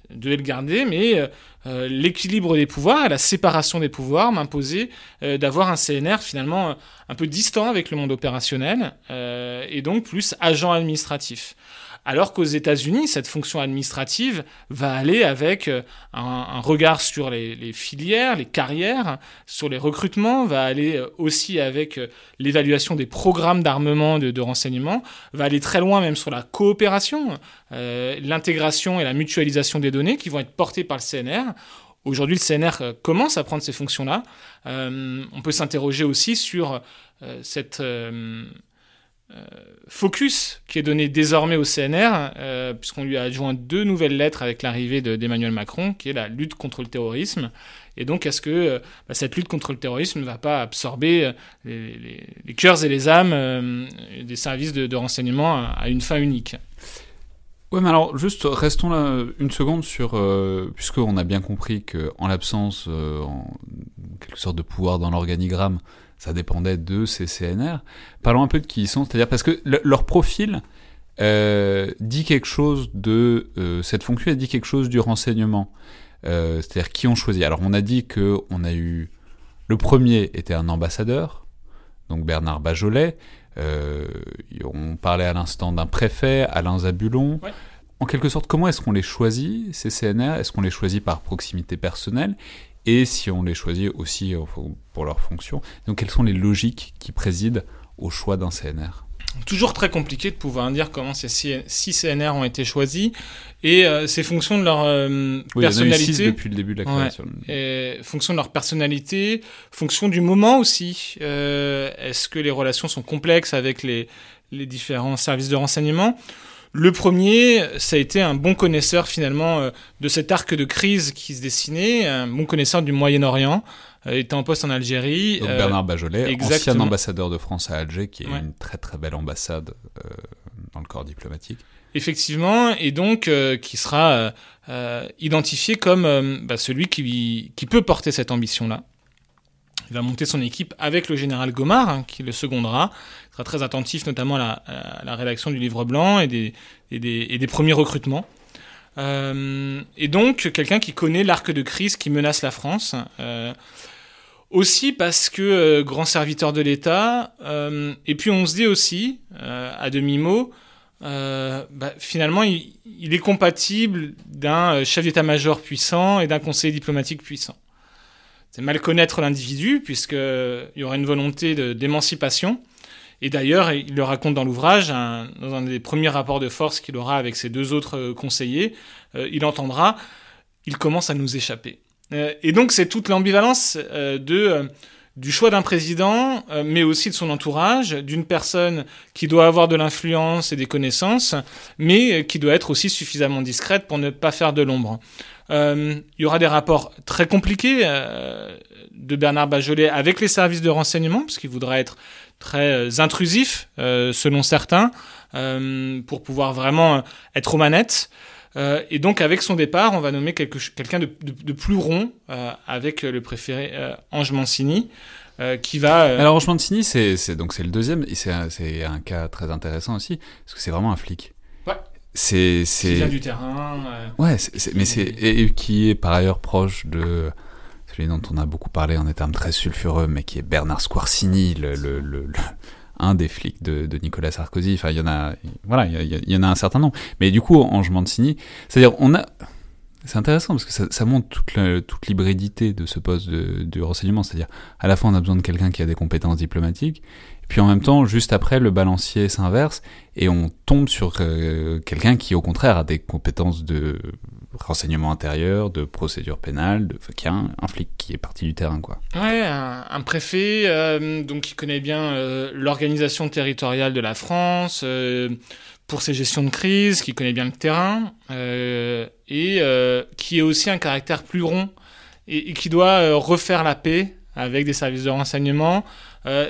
devait le garder, mais l'équilibre des pouvoirs la séparation des pouvoirs m'imposaient d'avoir un CNR finalement un peu distant avec le monde opérationnel, et donc plus agent administratif alors qu'aux États-Unis, cette fonction administrative va aller avec euh, un, regard sur les, filières, les carrières, sur les recrutements, va aller euh, aussi avec euh, l'évaluation des programmes d'armement, de, de, renseignement, va aller très loin même sur la coopération, l'intégration et la mutualisation des données qui vont être portées par le CNR. Aujourd'hui, le CNR commence à prendre ces fonctions-là. on peut s'interroger aussi sur cette focus qui est donné désormais au CNR, euh, puisqu'on lui a adjoint deux nouvelles lettres avec l'arrivée d'Emmanuel Macron, qui est la lutte contre le terrorisme. Et donc, est-ce que euh, bah, cette lutte contre le terrorisme ne va pas absorber les, cœurs et les âmes des services de, renseignement à, une fin unique? Ouais, mais alors juste restons là une seconde sur, puisqu'on a bien compris que en l'absence, en quelque sorte de pouvoir dans l'organigramme, ça dépendait de ces CNR. Parlons un peu de qui ils sont, c'est-à-dire parce que leur profil euh, dit quelque chose de euh, cette fonction, elle dit quelque chose du renseignement. Euh, c'est-à-dire qui ont choisi. Alors on a dit que on a eu le premier était un ambassadeur, donc Bernard Bajolet. on parlait à l'instant d'un préfet, Alain Zabulon. En quelque sorte, comment est-ce qu'on les choisit, ces CNR Est-ce qu'on les choisit par proximité personnelle? Et si on les choisit aussi pour leur fonction Donc, quelles sont les logiques qui président au choix d'un CNR toujours très compliqué de pouvoir dire comment ces six CNR ont été choisis et euh, c'est fonction de leur euh, personnalité. Il y en a depuis le début de la création. et fonction de leur personnalité, fonction du moment aussi. Euh, Est-ce que les relations sont complexes avec les, les différents services de renseignement? Le premier, ça a été un bon connaisseur finalement euh, de cet arc de crise qui se dessinait, un bon connaisseur du Moyen-Orient, euh, était en poste en Algérie. Donc Bernard Bajolet, ancien ambassadeur de France à Alger, qui est une très très belle ambassade dans le corps diplomatique. Effectivement, et donc euh, qui sera euh, euh, identifié comme euh, bah, celui qui, qui peut porter cette ambition-là. Il va monter son équipe avec le général Gomard, hein, qui le secondera. Très attentif notamment à la, rédaction du livre blanc et des, premiers recrutements. Euh, et donc quelqu'un qui connaît l'arc de crise qui menace la France. aussi parce que grand serviteur de l'État. et puis on se dit aussi, à demi-mot, euh, bah, finalement, il, est compatible d'un euh, chef d'état-major puissant et d'un conseiller diplomatique puissant. C'est mal connaître l'individu, puisqu'il y aura une volonté d'émancipation. Et d'ailleurs, il le raconte dans l'ouvrage, dans un des premiers rapports de force qu'il aura avec ses deux autres euh, conseillers, euh, il entendra, il commence à nous échapper. Euh, et donc, c'est toute l'ambivalence du choix d'un président, mais aussi de son entourage, d'une personne qui doit avoir de l'influence et des connaissances, mais qui doit être aussi suffisamment discrète pour ne pas faire de l'ombre. Il y aura des rapports très compliqués de Bernard Bajolet avec les services de renseignement, parce qu'il voudra être très intrusif, selon certains, pour pouvoir vraiment être aux manettes. Euh, et donc, avec son départ, on va nommer quelqu'un de, de, de, plus rond, euh, avec le préféré euh, Ange Mancini, euh, qui va. Euh, Alors, Ange Mancini, c'est donc c'est le deuxième, et c'est un, un, cas très intéressant aussi, parce que c'est vraiment un flic. Ouais. C'est. Qui vient du terrain. ouais, c mais c'est. Et, qui est par ailleurs proche de celui dont on a beaucoup parlé en des termes très sulfureux, mais qui est Bernard Squarcini, un des flics de, Nicolas Sarkozy. Enfin, il y en a, voilà, il y, en a un certain nombre. Mais du coup, Ange Mancini, c'est-à-dire, on a, c'est intéressant parce que ça, montre toute, toute l'hybridité de ce poste de, renseignement. C'est-à-dire, à la fois, on a besoin de quelqu'un qui a des compétences diplomatiques, puis en même temps, juste après, le balancier s'inverse et on tombe sur euh, quelqu'un qui, au contraire, a des compétences de renseignement intérieur, de procédure pénale, de qui a un, un, flic qui est parti du terrain, quoi. Ouais, un, un préfet euh, donc qui connaît bien euh, l'organisation territoriale de la France euh, pour ses gestions de crise, qui connaît bien le terrain et qui est aussi un caractère plus rond et, et qui doit refaire la paix avec des services de renseignement,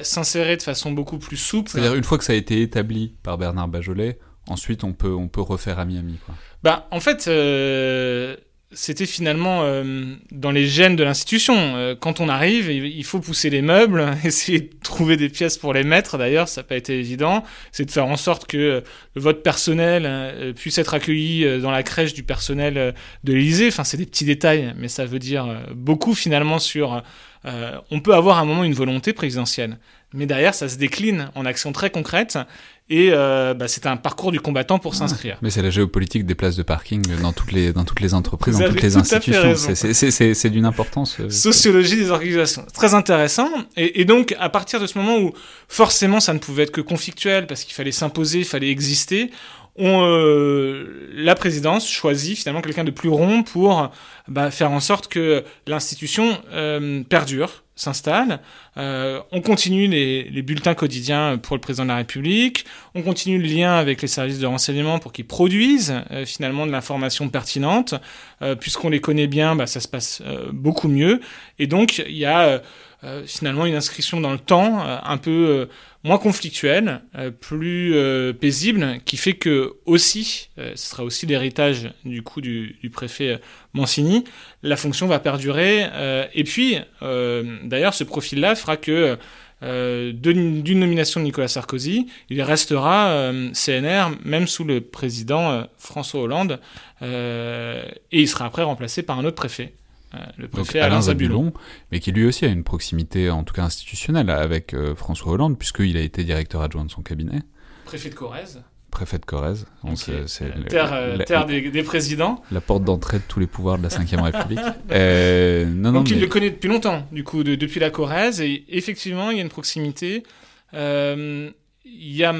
s'insérer de façon beaucoup plus souple. C'est-à-dire une fois que ça a été établi par Bernard Bajolet, ensuite on peut on peut refaire à Miami, quoi. Bah, en fait, euh, c'était finalement euh, dans les gènes de l'institution. Euh, quand on arrive, il faut pousser les meubles, essayer de trouver des pièces pour les mettre. D'ailleurs, ça n'a pas été évident. C'est de faire en sorte que le vote personnel puisse être accueilli dans la crèche du personnel de l'Élysée. Enfin, c'est des petits détails, mais ça veut dire beaucoup finalement sur. on peut avoir à un moment une volonté présidentielle, mais derrière, ça se décline en actions très concrètes. Et euh, bah, c'est un parcours du combattant pour s'inscrire. Mais c'est la géopolitique des places de parking dans toutes les, dans toutes les entreprises, Vous dans toutes les institutions. C'est d'une importance. Euh... Sociologie des organisations. Très intéressant. Et, et, donc, à partir de ce moment où forcément ça ne pouvait être que conflictuel parce qu'il fallait s'imposer, il fallait exister, on, euh, la présidence choisit finalement quelqu'un de plus rond pour bah, faire en sorte que l'institution euh, perdure, s'installe. Euh, on continue les, bulletins quotidiens pour le président de la République. On continue le lien avec les services de renseignement pour qu'ils produisent euh, finalement de l'information pertinente. Euh, Puisqu'on les connaît bien, bah, ça se passe beaucoup mieux. Et donc il y a finalement une inscription dans le temps un peu moins conflictuelle, euh, plus euh, paisible, qui fait que aussi, euh, ce sera aussi l'héritage du coup du, du préfet Mancini, la fonction va perdurer. et puis, d'ailleurs, ce profil-là fera que d'une nomination de Nicolas Sarkozy, il restera CNR même sous le président François Hollande, et il sera après remplacé par un autre préfet. Le préfet Alain, Zabulon, mais qui lui aussi a une proximité, en tout cas institutionnelle, avec François Hollande, puisqu'il a été directeur adjoint de son cabinet. Préfet de Corrèze préfet de Corrèze. C'est terre, des, présidents. La porte d'entrée de tous les pouvoirs de la Ve République. euh, non, Donc il le connaît depuis longtemps, du coup, depuis la Corrèze. Et effectivement, il y a une proximité. il y a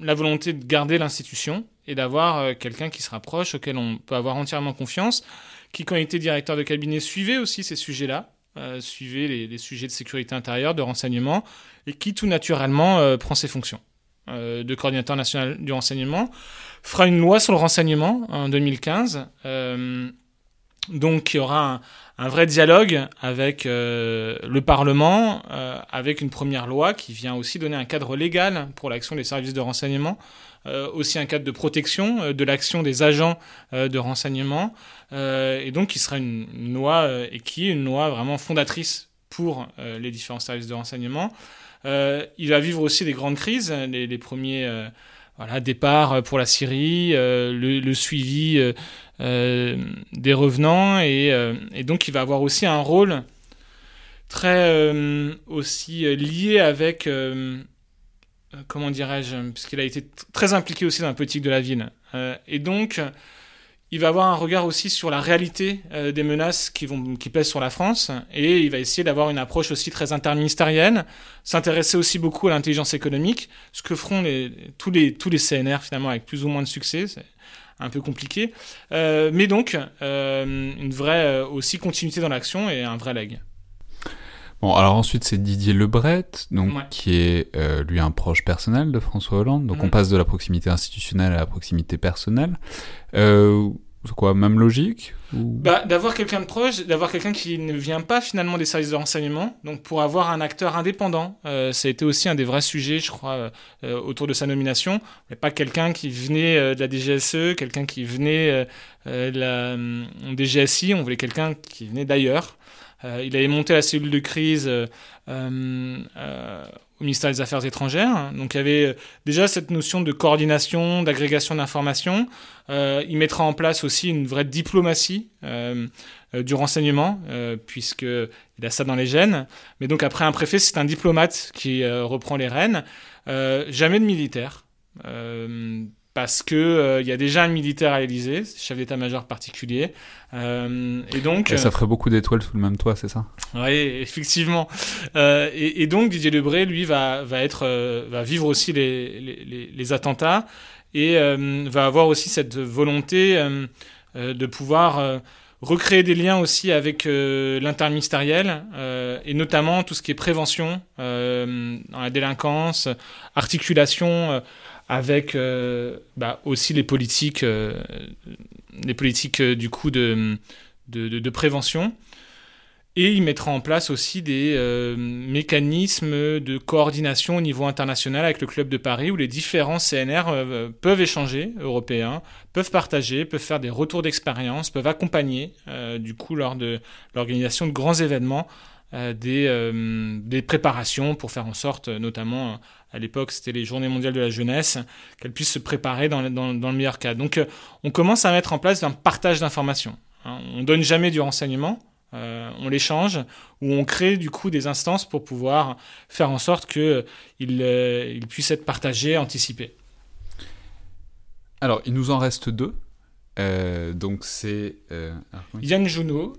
la volonté de garder l'institution et d'avoir euh, quelqu'un qui se rapproche, auquel on peut avoir entièrement confiance, qui, quand il était directeur de cabinet, suivait aussi ces sujets-là, euh, suivait les, sujets de sécurité intérieure, de renseignement, et qui tout naturellement euh, prend ses fonctions de coordinateur national du renseignement, fera une loi sur le renseignement en 2015. donc il y aura un, vrai dialogue avec euh, le Parlement, euh, avec une première loi qui vient aussi donner un cadre légal pour l'action des services de renseignement, euh, aussi un cadre de protection de l'action des agents de renseignement, et donc qui sera une, loi et qui est une loi vraiment fondatrice pour les différents services de renseignement. il va vivre aussi des grandes crises, les, premiers voilà, départ pour la Syrie, le, suivi euh, des revenants et, euh, et, donc il va avoir aussi un rôle très euh, aussi lié avec comment dirais-je puisqu'il a été très impliqué aussi dans la politique de la ville et donc il va avoir un regard aussi sur la réalité des menaces qui, pèsent sur la France et il va essayer d'avoir une approche aussi très interministérielle, s'intéresser aussi beaucoup à l'intelligence économique, ce que feront les, tous, les, CNR finalement avec plus ou moins de succès un peu compliqué. Euh, mais donc, euh, une vraie euh, aussi continuité dans l'action et un vrai leg. Bon, alors ensuite c'est Didier Lebret, donc qui est lui un proche personnel de François Hollande. Donc on passe de la proximité institutionnelle à la proximité personnelle. Euh, quoi, même logique bah, D'avoir quelqu'un de proche, d'avoir quelqu'un qui ne vient pas finalement des services de renseignement, donc pour avoir un acteur indépendant. Euh, ça a été aussi un des vrais sujets, je crois, euh, autour de sa nomination. Mais pas quelqu'un qui venait euh, de la DGSE, quelqu'un qui venait de la DGSI, on voulait quelqu'un qui venait d'ailleurs. Il avait monté la cellule de crise au ministère des Affaires étrangères. Donc il y avait euh, déjà cette notion de coordination, d'agrégation d'informations. Euh, il mettra en place aussi une vraie diplomatie euh, euh du renseignement, euh, puisqu'il a ça dans les gènes. Mais donc après un préfet, c'est un diplomate qui reprend les rênes. jamais de militaire parce que euh, il y a déjà un militaire à l'Élysée, chef d'état-major particulier, euh, et donc ça ferait beaucoup d'étoiles sous le même toit, c'est ça? Oui, effectivement. Euh, et, et, donc Didier Lebré, lui, va va être va vivre aussi les, les, les attentats et va avoir aussi cette volonté de pouvoir recréer des liens aussi avec l'interministériel et notamment tout ce qui est prévention dans la délinquance, articulation avec euh, bah, aussi les politiques, euh, les politiques euh, du coup de, de, prévention. Et il mettra en place aussi des mécanismes de coordination au niveau international avec le Club de Paris où les différents CNR peuvent échanger, européens, peuvent partager, peuvent faire des retours d'expérience, peuvent accompagner du coup lors de l'organisation de grands événements des, des, préparations pour faire en sorte, notamment à l'époque c'était les journées mondiales de la jeunesse, qu'elles puissent se préparer dans, le meilleur cas. Donc euh, on commence à mettre en place un partage d'informations. Hein. On donne jamais du renseignement, euh, on l'échange, ou on crée du coup des instances pour pouvoir faire en sorte qu'il euh, il puisse être partagé, anticipé. Alors il nous en reste deux. Donc c'est Yann Junot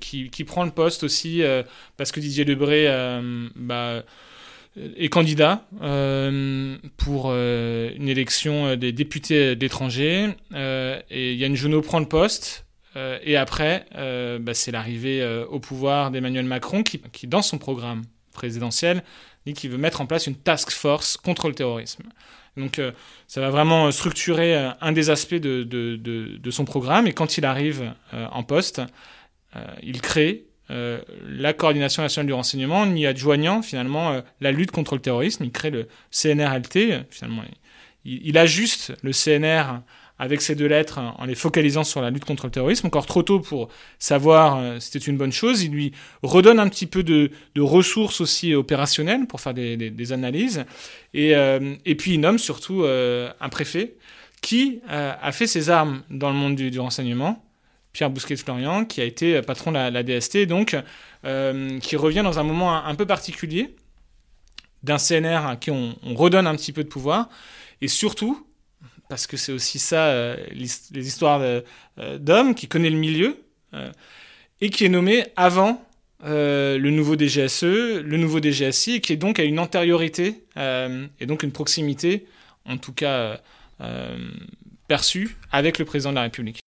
qui, qui, prend le poste aussi parce que Didier Debré bah, est candidat euh, pour euh, une élection des députés d'étrangers. Euh, et Yann Junot prend le poste. et après, bah, c'est l'arrivée au pouvoir d'Emmanuel Macron qui, qui, dans son programme présidentiel, dit qu'il veut mettre en place une task force contre le terrorisme. Donc ça va vraiment structurer un des aspects de, de, son programme. Et quand il arrive en poste, il crée euh, la coordination nationale du renseignement en y adjoignant finalement euh, la lutte contre le terrorisme. Il crée le CNRLT, finalement. Il, ajuste le CNR avec ces deux lettres en les focalisant sur la lutte contre le terrorisme. Encore trop tôt pour savoir euh, si c'était une bonne chose. Il lui redonne un petit peu de, ressources aussi opérationnelles pour faire des, analyses. Et, et, puis il nomme surtout un préfet qui a fait ses armes dans le monde du, du renseignement Pierre Bousquet-Florian, qui a été patron de la, DST, donc qui revient dans un moment un, peu particulier d'un CNR à qui on, redonne un petit peu de pouvoir, et surtout, parce que c'est aussi ça, les histoires d'hommes, qui connaît le milieu, et qui est nommé avant euh, le nouveau DGSE, le nouveau DGSI, qui est donc à une antériorité euh, et donc une proximité, en tout cas euh, perçue, avec le président de la République.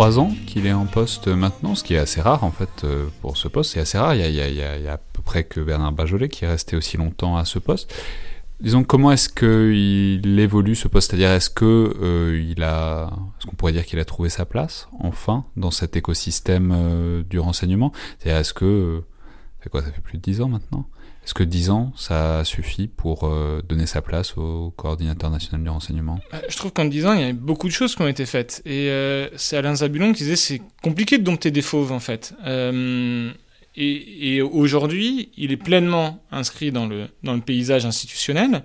Ça fait trois ans qu'il est en poste maintenant, ce qui est assez rare en fait euh, pour ce poste. C'est assez rare. Il y, a, à peu près que Bernard Bajolet qui est resté aussi longtemps à ce poste. Disons, comment est-ce qu'il évolue ce poste? C'est-à-dire, est-ce que euh, il a, est-ce qu'on pourrait dire qu'il a trouvé sa place enfin dans cet écosystème euh, du renseignement? C'est-à-dire, est-ce que, c'est quoi? Ça fait plus de dix ans maintenant? Est-ce que 10 ans, ça suffit pour euh, donner sa place au coordinateur national du renseignement? Bah, Je trouve qu'en 10 ans, il y a beaucoup de choses qui ont été faites. Et euh, c'est Alain Zabulon qui disait c'est compliqué de dompter des fauves, en fait. Euh, et, aujourd'hui, il est pleinement inscrit dans le, dans le paysage institutionnel.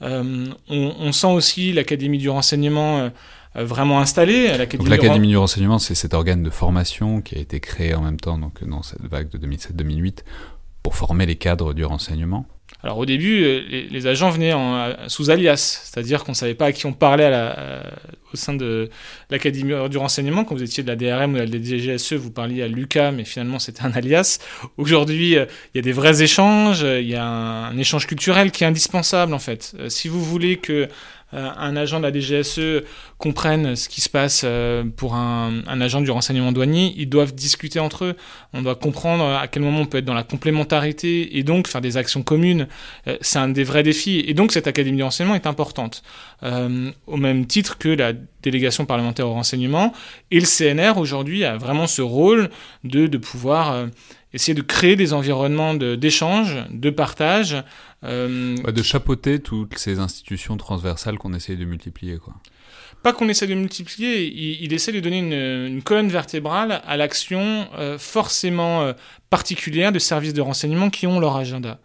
On, sent aussi l'Académie du renseignement vraiment installée. L'Académie du renseignement, c'est cet organe de formation qui a été créé en même temps donc, dans cette vague de 2007-2008 pour former les cadres du renseignement alors au début, euh, les, agents venaient en, sous alias, c'est-à-dire qu'on ne savait pas à qui on parlait la, au sein de l'Académie du renseignement. Quand vous étiez de la DRM ou de la DGSE, vous parliez à Lucas, mais finalement c'était un alias. Aujourd'hui, euh, il y a des vrais échanges, il y a un, échange culturel qui est indispensable en fait. Euh, si vous voulez que euh, un agent de la DGSE comprenne ce qui se passe euh, pour un, agent du renseignement douanier, ils doivent discuter entre eux. On doit comprendre à quel moment on peut être dans la complémentarité et donc faire des actions communes. Euh, c'est un des vrais défis. Et donc cette académie du renseignement est importante. au même titre que la délégation parlementaire au renseignement. Et le CNR aujourd'hui a vraiment ce rôle de, de pouvoir essayer de créer des environnements d'échange, de, partage. Euh, de chapeauter toutes ces institutions transversales qu'on essaie de multiplier. Quoi. Pas qu'on essaie de multiplier, il, essaie de donner une, colonne vertébrale à l'action euh, forcément euh, particulière de services de renseignement qui ont leur agenda.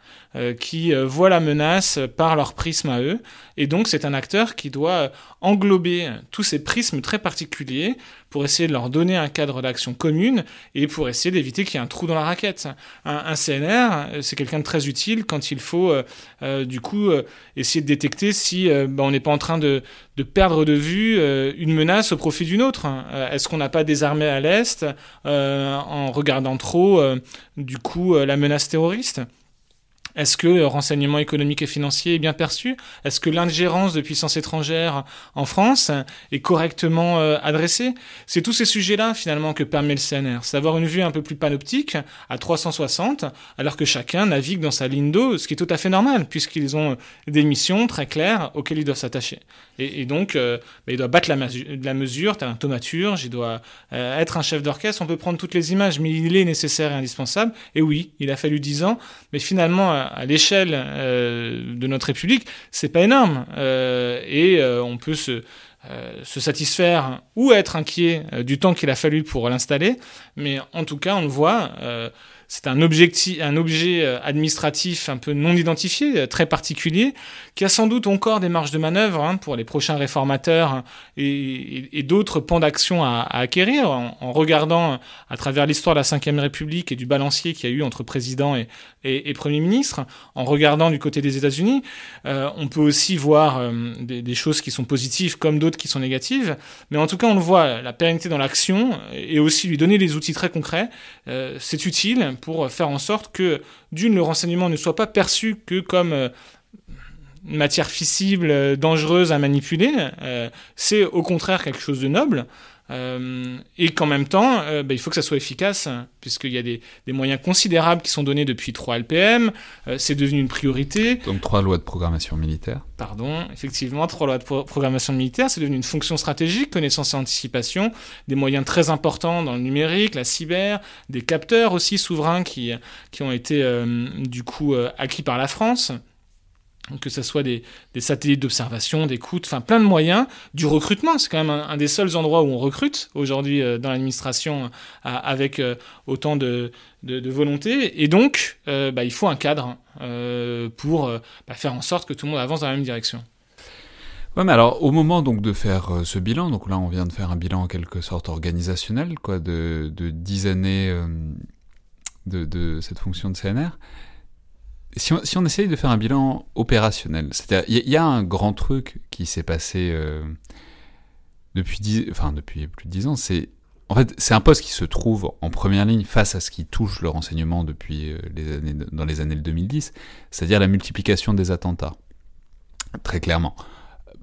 Qui voient la menace par leur prisme à eux. Et donc c'est un acteur qui doit englober tous ces prismes très particuliers pour essayer de leur donner un cadre d'action commune et pour essayer d'éviter qu'il y ait un trou dans la raquette. Un, CNR, c'est quelqu'un de très utile quand il faut du coup essayer de détecter si ben, on n'est pas en train de, de, perdre de vue une menace au profit d'une autre. Est-ce qu'on n'a pas désarmé à l'Est en regardant trop du coup la menace terroriste? Est-ce que le renseignement économique et financier est bien perçu? Est-ce que l'ingérence de puissances étrangères en France est correctement euh, adressée? C'est tous ces sujets-là finalement que permet le CNR, c'est d'avoir une vue un peu plus panoptique à 360, alors que chacun navigue dans sa ligne d'eau, ce qui est tout à fait normal, puisqu'ils ont des missions très claires auxquelles ils doivent s'attacher. Et, donc, euh, bah, il doit battre la, mesure, tu as un thaumaturge, il doit euh, être un chef d'orchestre, on peut prendre toutes les images, mais il est nécessaire et indispensable. Et oui, il a fallu 10 ans, mais finalement, à, l'échelle euh, de notre République, c'est pas énorme. et on peut se satisfaire ou être inquiet du temps qu'il a fallu pour l'installer, mais en tout cas, on le voit c'est un, objectif, un objet administratif un peu non identifié, très particulier, qui a sans doute encore des marges de manœuvre hein, pour les prochains réformateurs hein, et, d'autres pans d'action à, acquérir en, regardant à travers l'histoire de la Ve République et du balancier qu'il y a eu entre président et, Premier ministre, en regardant du côté des États-Unis. on peut aussi voir des, choses qui sont positives comme d'autres qui sont négatives, mais en tout cas on le voit, la pérennité dans l'action et aussi lui donner des outils très concrets, c'est utile pour faire en sorte que d'une, le renseignement ne soit pas perçu que comme euh, matière fissible, euh, dangereuse à manipuler, euh, c'est au contraire quelque chose de noble. Euh, et qu'en même temps, euh, bah, il faut que ça soit efficace, puisqu'il y a des, moyens considérables qui sont donnés depuis 3 LPM, euh, c'est devenu une priorité. Donc 3 lois de programmation militaire. Pardon, effectivement, 3 lois de programmation militaire, c'est devenu une fonction stratégique, connaissance et anticipation, des moyens très importants dans le numérique, la cyber, des capteurs aussi souverains qui, qui ont été du coup acquis par la France que ce soit des, satellites d'observation, des coûts, enfin plein de moyens, du recrutement. C'est quand même un, des seuls endroits où on recrute aujourd'hui euh, dans l'administration euh, avec euh, autant de, volonté. Et donc, bah, il faut un cadre pour bah, faire en sorte que tout le monde avance dans la même direction. Ouais, mais alors au moment donc de faire ce bilan, donc là on vient de faire un bilan en quelque sorte organisationnel, quoi, de, dix années de, de, cette fonction de CNR si on, essaye de faire un bilan opérationnel, c'est-à-dire il y, a un grand truc qui s'est passé euh, depuis, enfin, depuis plus de dix ans, c'est en fait c'est un poste qui se trouve en première ligne face à ce qui touche le renseignement depuis euh, les années, dans les années 2010, c'est-à-dire la multiplication des attentats, très clairement.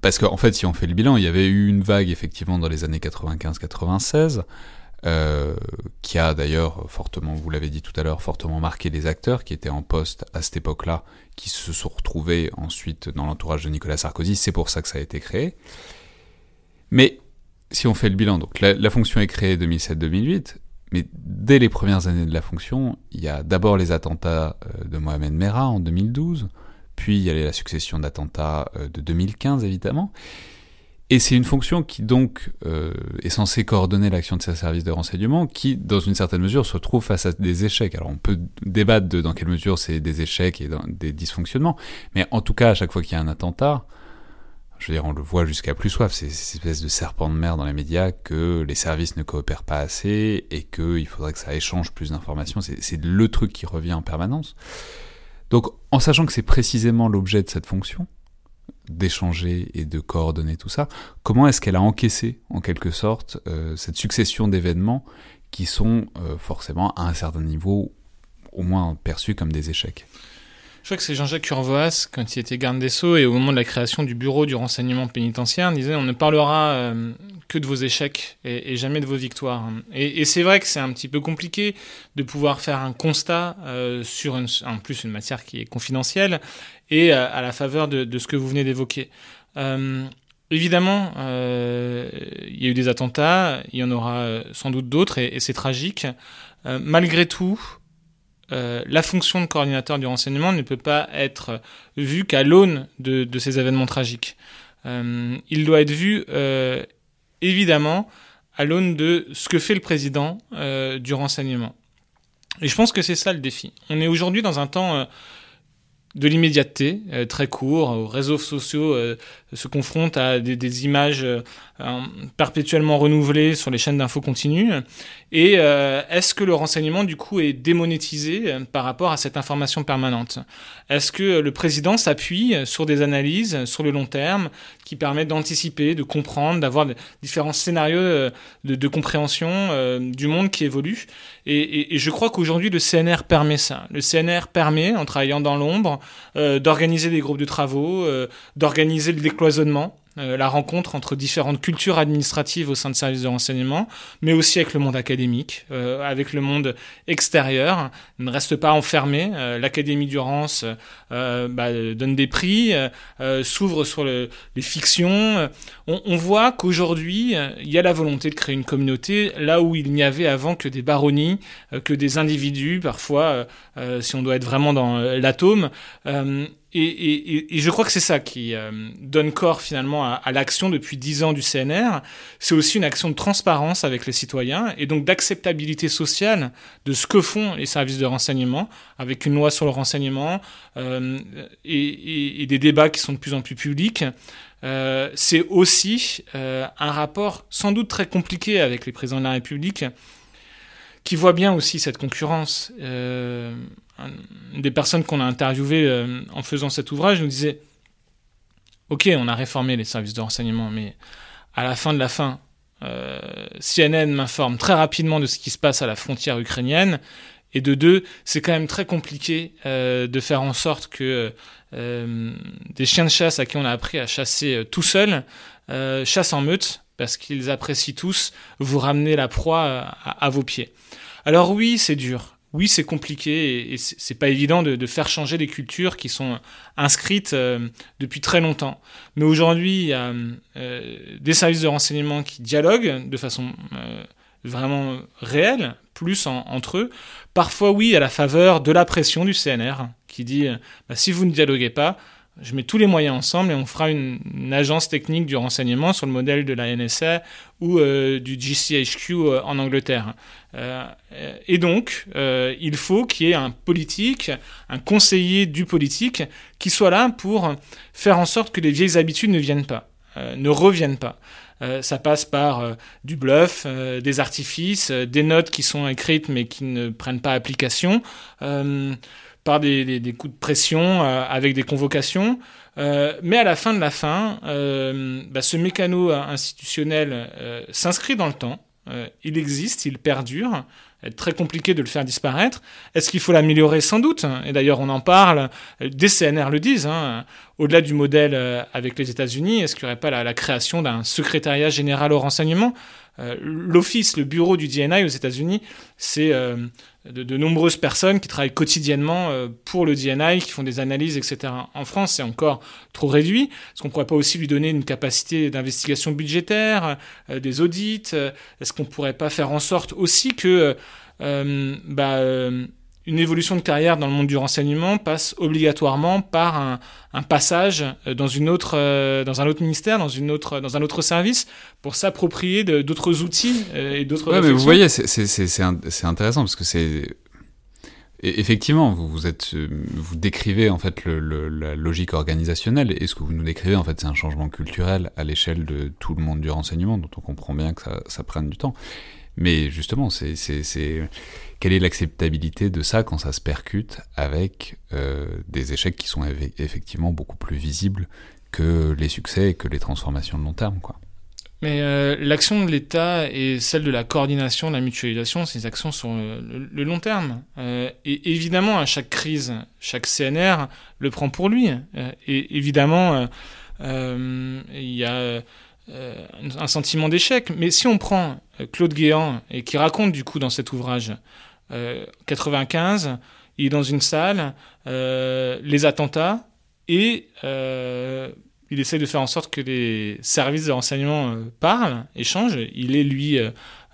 Parce qu'en en fait, si on fait le bilan, il y avait eu une vague effectivement dans les années 95-96. Euh, qui a d'ailleurs fortement, vous l'avez dit tout à l'heure, fortement marqué les acteurs qui étaient en poste à cette époque-là, qui se sont retrouvés ensuite dans l'entourage de Nicolas Sarkozy. C'est pour ça que ça a été créé. Mais si on fait le bilan, donc la, fonction est créée 2007-2008, mais dès les premières années de la fonction, il y a d'abord les attentats euh, de Mohamed Merah en 2012, puis il y a la succession d'attentats euh, de 2015 évidemment, et c'est une fonction qui donc euh, est censée coordonner l'action de ces services de renseignement, qui, dans une certaine mesure, se trouve face à des échecs. Alors on peut débattre de dans quelle mesure c'est des échecs et des dysfonctionnements, mais en tout cas, à chaque fois qu'il y a un attentat, je veux dire, on le voit jusqu'à plus soif, c'est cette espèce de serpent de mer dans les médias que les services ne coopèrent pas assez et qu'il faudrait que ça échange plus d'informations. C'est le truc qui revient en permanence. Donc, en sachant que c'est précisément l'objet de cette fonction, d'échanger et de coordonner tout ça, comment est-ce qu'elle a encaissé en quelque sorte euh, cette succession d'événements qui sont euh, forcément à un certain niveau au moins perçus comme des échecs? Je crois que c'est Jean-Jacques Curvoas, quand il était garde des Sceaux, et au moment de la création du bureau du renseignement pénitentiaire, disait on ne parlera euh, que de vos échecs et, jamais de vos victoires. Et, c'est vrai que c'est un petit peu compliqué de pouvoir faire un constat sur en plus une matière qui est confidentielle et euh, à la faveur de, ce que vous venez d'évoquer. Évidemment, il y a eu des attentats, il y en aura sans doute d'autres, et, et c'est tragique. malgré tout, euh, la fonction de coordinateur du renseignement ne peut pas être vue qu'à l'aune de, ces événements tragiques. Euh, il doit être vu euh, évidemment à l'aune de ce que fait le président du renseignement. Et je pense que c'est ça le défi. On est aujourd'hui dans un temps de l'immédiateté, très court, aux réseaux sociaux se confrontent à des, images perpétuellement renouvelées sur les chaînes d'infos continues. Et euh, est-ce que le renseignement, du coup, est démonétisé euh, par rapport à cette information permanente? Est-ce que le président s'appuie sur des analyses sur le long terme qui permettent d'anticiper, de comprendre, d'avoir différents scénarios euh, de, compréhension du monde qui évolue? Et, je crois qu'aujourd'hui, le CNR permet ça. Le CNR permet, en travaillant dans l'ombre, d'organiser des groupes de travaux, d'organiser le décloisonnement. euh, la rencontre entre différentes cultures administratives au sein de services de renseignement, mais aussi avec le monde académique, euh, avec le monde extérieur. ne reste pas enfermé. Euh, L'Académie d'Urance bah, donne des prix, s'ouvre sur les fictions. On, on voit qu'aujourd'hui, il y a la volonté de créer une communauté là où il n'y avait avant que des baronnies, que des individus, parfois, si on doit être vraiment dans l'atome. Et, je crois que c'est ça qui euh, donne corps finalement à, l'action depuis dix ans du CNR. C'est aussi une action de transparence avec les citoyens et donc d'acceptabilité sociale de ce que font les services de renseignement, avec une loi sur le renseignement euh, et, des débats qui sont de plus en plus publics. Euh, c'est aussi un rapport sans doute très compliqué avec les présidents de la République qui voient bien aussi cette concurrence des personnes qu'on a interviewées euh, en faisant cet ouvrage nous disait Ok, on a réformé les services de renseignement, mais à la fin de la fin, euh, CNN m'informe très rapidement de ce qui se passe à la frontière ukrainienne. Et de deux, c'est quand même très compliqué euh, de faire en sorte que des chiens de chasse à qui on a appris à chasser tout seul chassent en meute parce qu'ils apprécient tous vous ramener la proie à vos pieds. Alors oui, c'est dur oui, c'est compliqué et, c'est pas évident de, faire changer des cultures qui sont inscrites euh, depuis très longtemps. Mais aujourd'hui, il y a euh, des services de renseignement qui dialoguent de façon euh, vraiment réelle, plus entre eux. Parfois, oui, à la faveur de la pression du CNR qui dit bah, si vous ne dialoguez pas, je mets tous les moyens ensemble et on fera une, agence technique du renseignement sur le modèle de la NSA ou euh, du GCHQ euh, en Angleterre. Euh, et donc, il faut qu'il y ait un politique, un conseiller du politique, qui soit là pour faire en sorte que les vieilles habitudes ne viennent pas, ne reviennent pas. ça passe par du bluff, des artifices, des notes qui sont écrites mais qui ne prennent pas application par des, coups de pression, euh, avec des convocations. Euh, mais à la fin de la fin, euh, bah, ce mécano institutionnel s'inscrit dans le temps. il existe, il perdure. est très compliqué de le faire disparaître. Est-ce qu'il faut l'améliorer? Sans doute. Et d'ailleurs, on en parle. Des CNR le disent. Hein. Au-delà du modèle avec les États-Unis, est-ce qu'il n'y aurait pas la création d'un secrétariat général au renseignement? L'office, le bureau du DNI aux États-Unis, c'est de, nombreuses personnes qui travaillent quotidiennement euh, pour le DNI, qui font des analyses, etc. En France, c'est encore trop réduit. Est-ce qu'on pourrait pas aussi lui donner une capacité d'investigation budgétaire, des audits Est-ce qu'on pourrait pas faire en sorte aussi que bah, une évolution de carrière dans le monde du renseignement passe obligatoirement par un, passage euh, dans, une autre, euh, dans un autre ministère, dans, une autre, dans un autre service, pour s'approprier d'autres outils euh, et d'autres. Ouais, mais vous voyez, c'est intéressant parce que c'est effectivement, vous, vous, êtes, vous décrivez en fait le, la logique organisationnelle et ce que vous nous décrivez en fait c'est un changement culturel à l'échelle de tout le monde du renseignement dont on comprend bien que ça, ça prenne du temps. Mais justement, c'est quelle est l'acceptabilité de ça quand ça se percute avec euh, des échecs qui sont effectivement beaucoup plus visibles que les succès et que les transformations de long terme, quoi. Mais euh, l'action de l'État et celle de la coordination, de la mutualisation, ces actions sur le, long terme. Euh, et évidemment, à chaque crise, chaque CNR le prend pour lui. et évidemment, il y a un sentiment d'échec. Mais si on prend Claude Guéant, et qui raconte du coup dans cet ouvrage 95, euh, il est dans une salle, euh, les attentats, et euh, il essaie de faire en sorte que les services de renseignement parlent, échangent. Il est lui...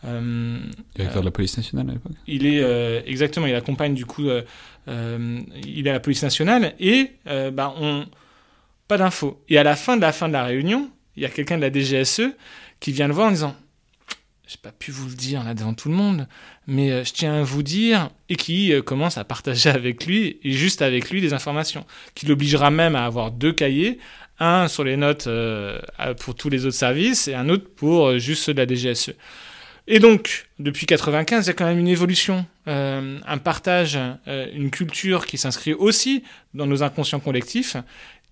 Directeur de la police nationale à l'époque Il est exactement, il accompagne du coup, il est à la police nationale et bah, on pas d'infos. Et à la fin de la fin de la réunion, il y a quelqu'un de la DGSE qui vient le voir en disant j'ai pas pu vous le dire là devant tout le monde, mais euh, je tiens à vous dire, et qui euh, commence à partager avec lui, et juste avec lui, des informations, qui l'obligera même à avoir deux cahiers, un sur les notes euh, pour tous les autres services, et un autre pour juste ceux de la DGSE. Et donc, depuis 95, il y a quand même une évolution, un partage, une culture qui s'inscrit aussi dans nos inconscients collectifs,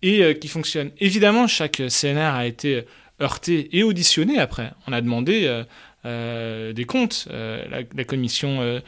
et qui fonctionne. Évidemment, chaque CNR a été heurté et auditionné après. On a demandé euh, des comptes. Euh, la, commission euh,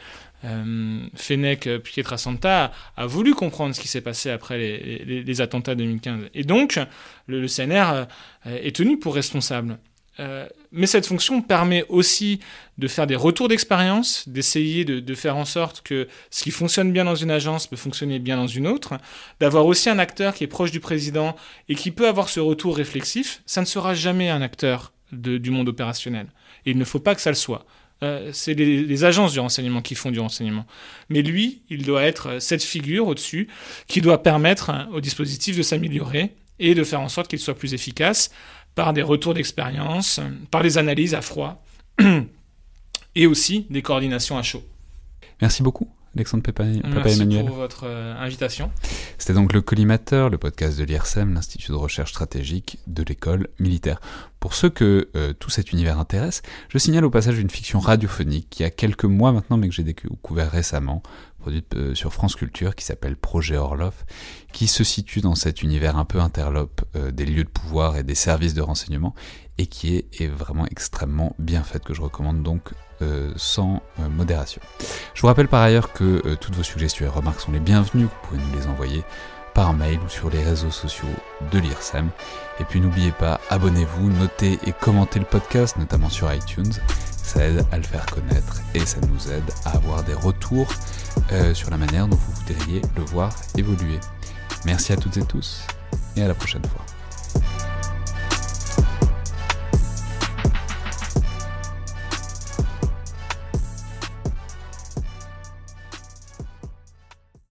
Fenech Pietrasanta a voulu comprendre ce qui s'est passé après les, attentats de 2015. Et donc, le, CNR est tenu pour responsable. Mais cette fonction permet aussi de faire des retours d'expérience, d'essayer de, faire en sorte que ce qui fonctionne bien dans une agence peut fonctionner bien dans une autre, d'avoir aussi un acteur qui est proche du président et qui peut avoir ce retour réflexif. Ça ne sera jamais un acteur du monde opérationnel. Il ne faut pas que ça le soit. euh, c'est les, agences du renseignement qui font du renseignement. Mais lui, il doit être cette figure au-dessus qui doit permettre au dispositif de s'améliorer et de faire en sorte qu'il soit plus efficace par des retours d'expérience, par des analyses à froid et aussi des coordinations à chaud. Merci beaucoup. Alexandre Papa, Merci Emmanuel. pour votre euh, invitation. C'était donc le Collimateur, le podcast de l'IRSEM, l'Institut de recherche stratégique de l'école militaire. Pour ceux que euh, tout cet univers intéresse, je signale au passage une fiction radiophonique qui a quelques mois maintenant, mais que j'ai découvert récemment, produite euh, sur France Culture, qui s'appelle Projet Orloff, qui se situe dans cet univers un peu interlope des lieux de pouvoir et des services de renseignement, et qui est, vraiment extrêmement bien faite, que je recommande donc euh, sans euh, modération. Je vous rappelle par ailleurs que euh, toutes vos suggestions et remarques sont les bienvenues, vous pouvez nous les envoyer par mail ou sur les réseaux sociaux de l'IRSEM. Et puis n'oubliez pas, abonnez-vous, notez et commentez le podcast, notamment sur iTunes. Ça aide à le faire connaître et ça nous aide à avoir des retours sur la manière dont vous voudriez le voir évoluer. Merci à toutes et tous et à la prochaine fois.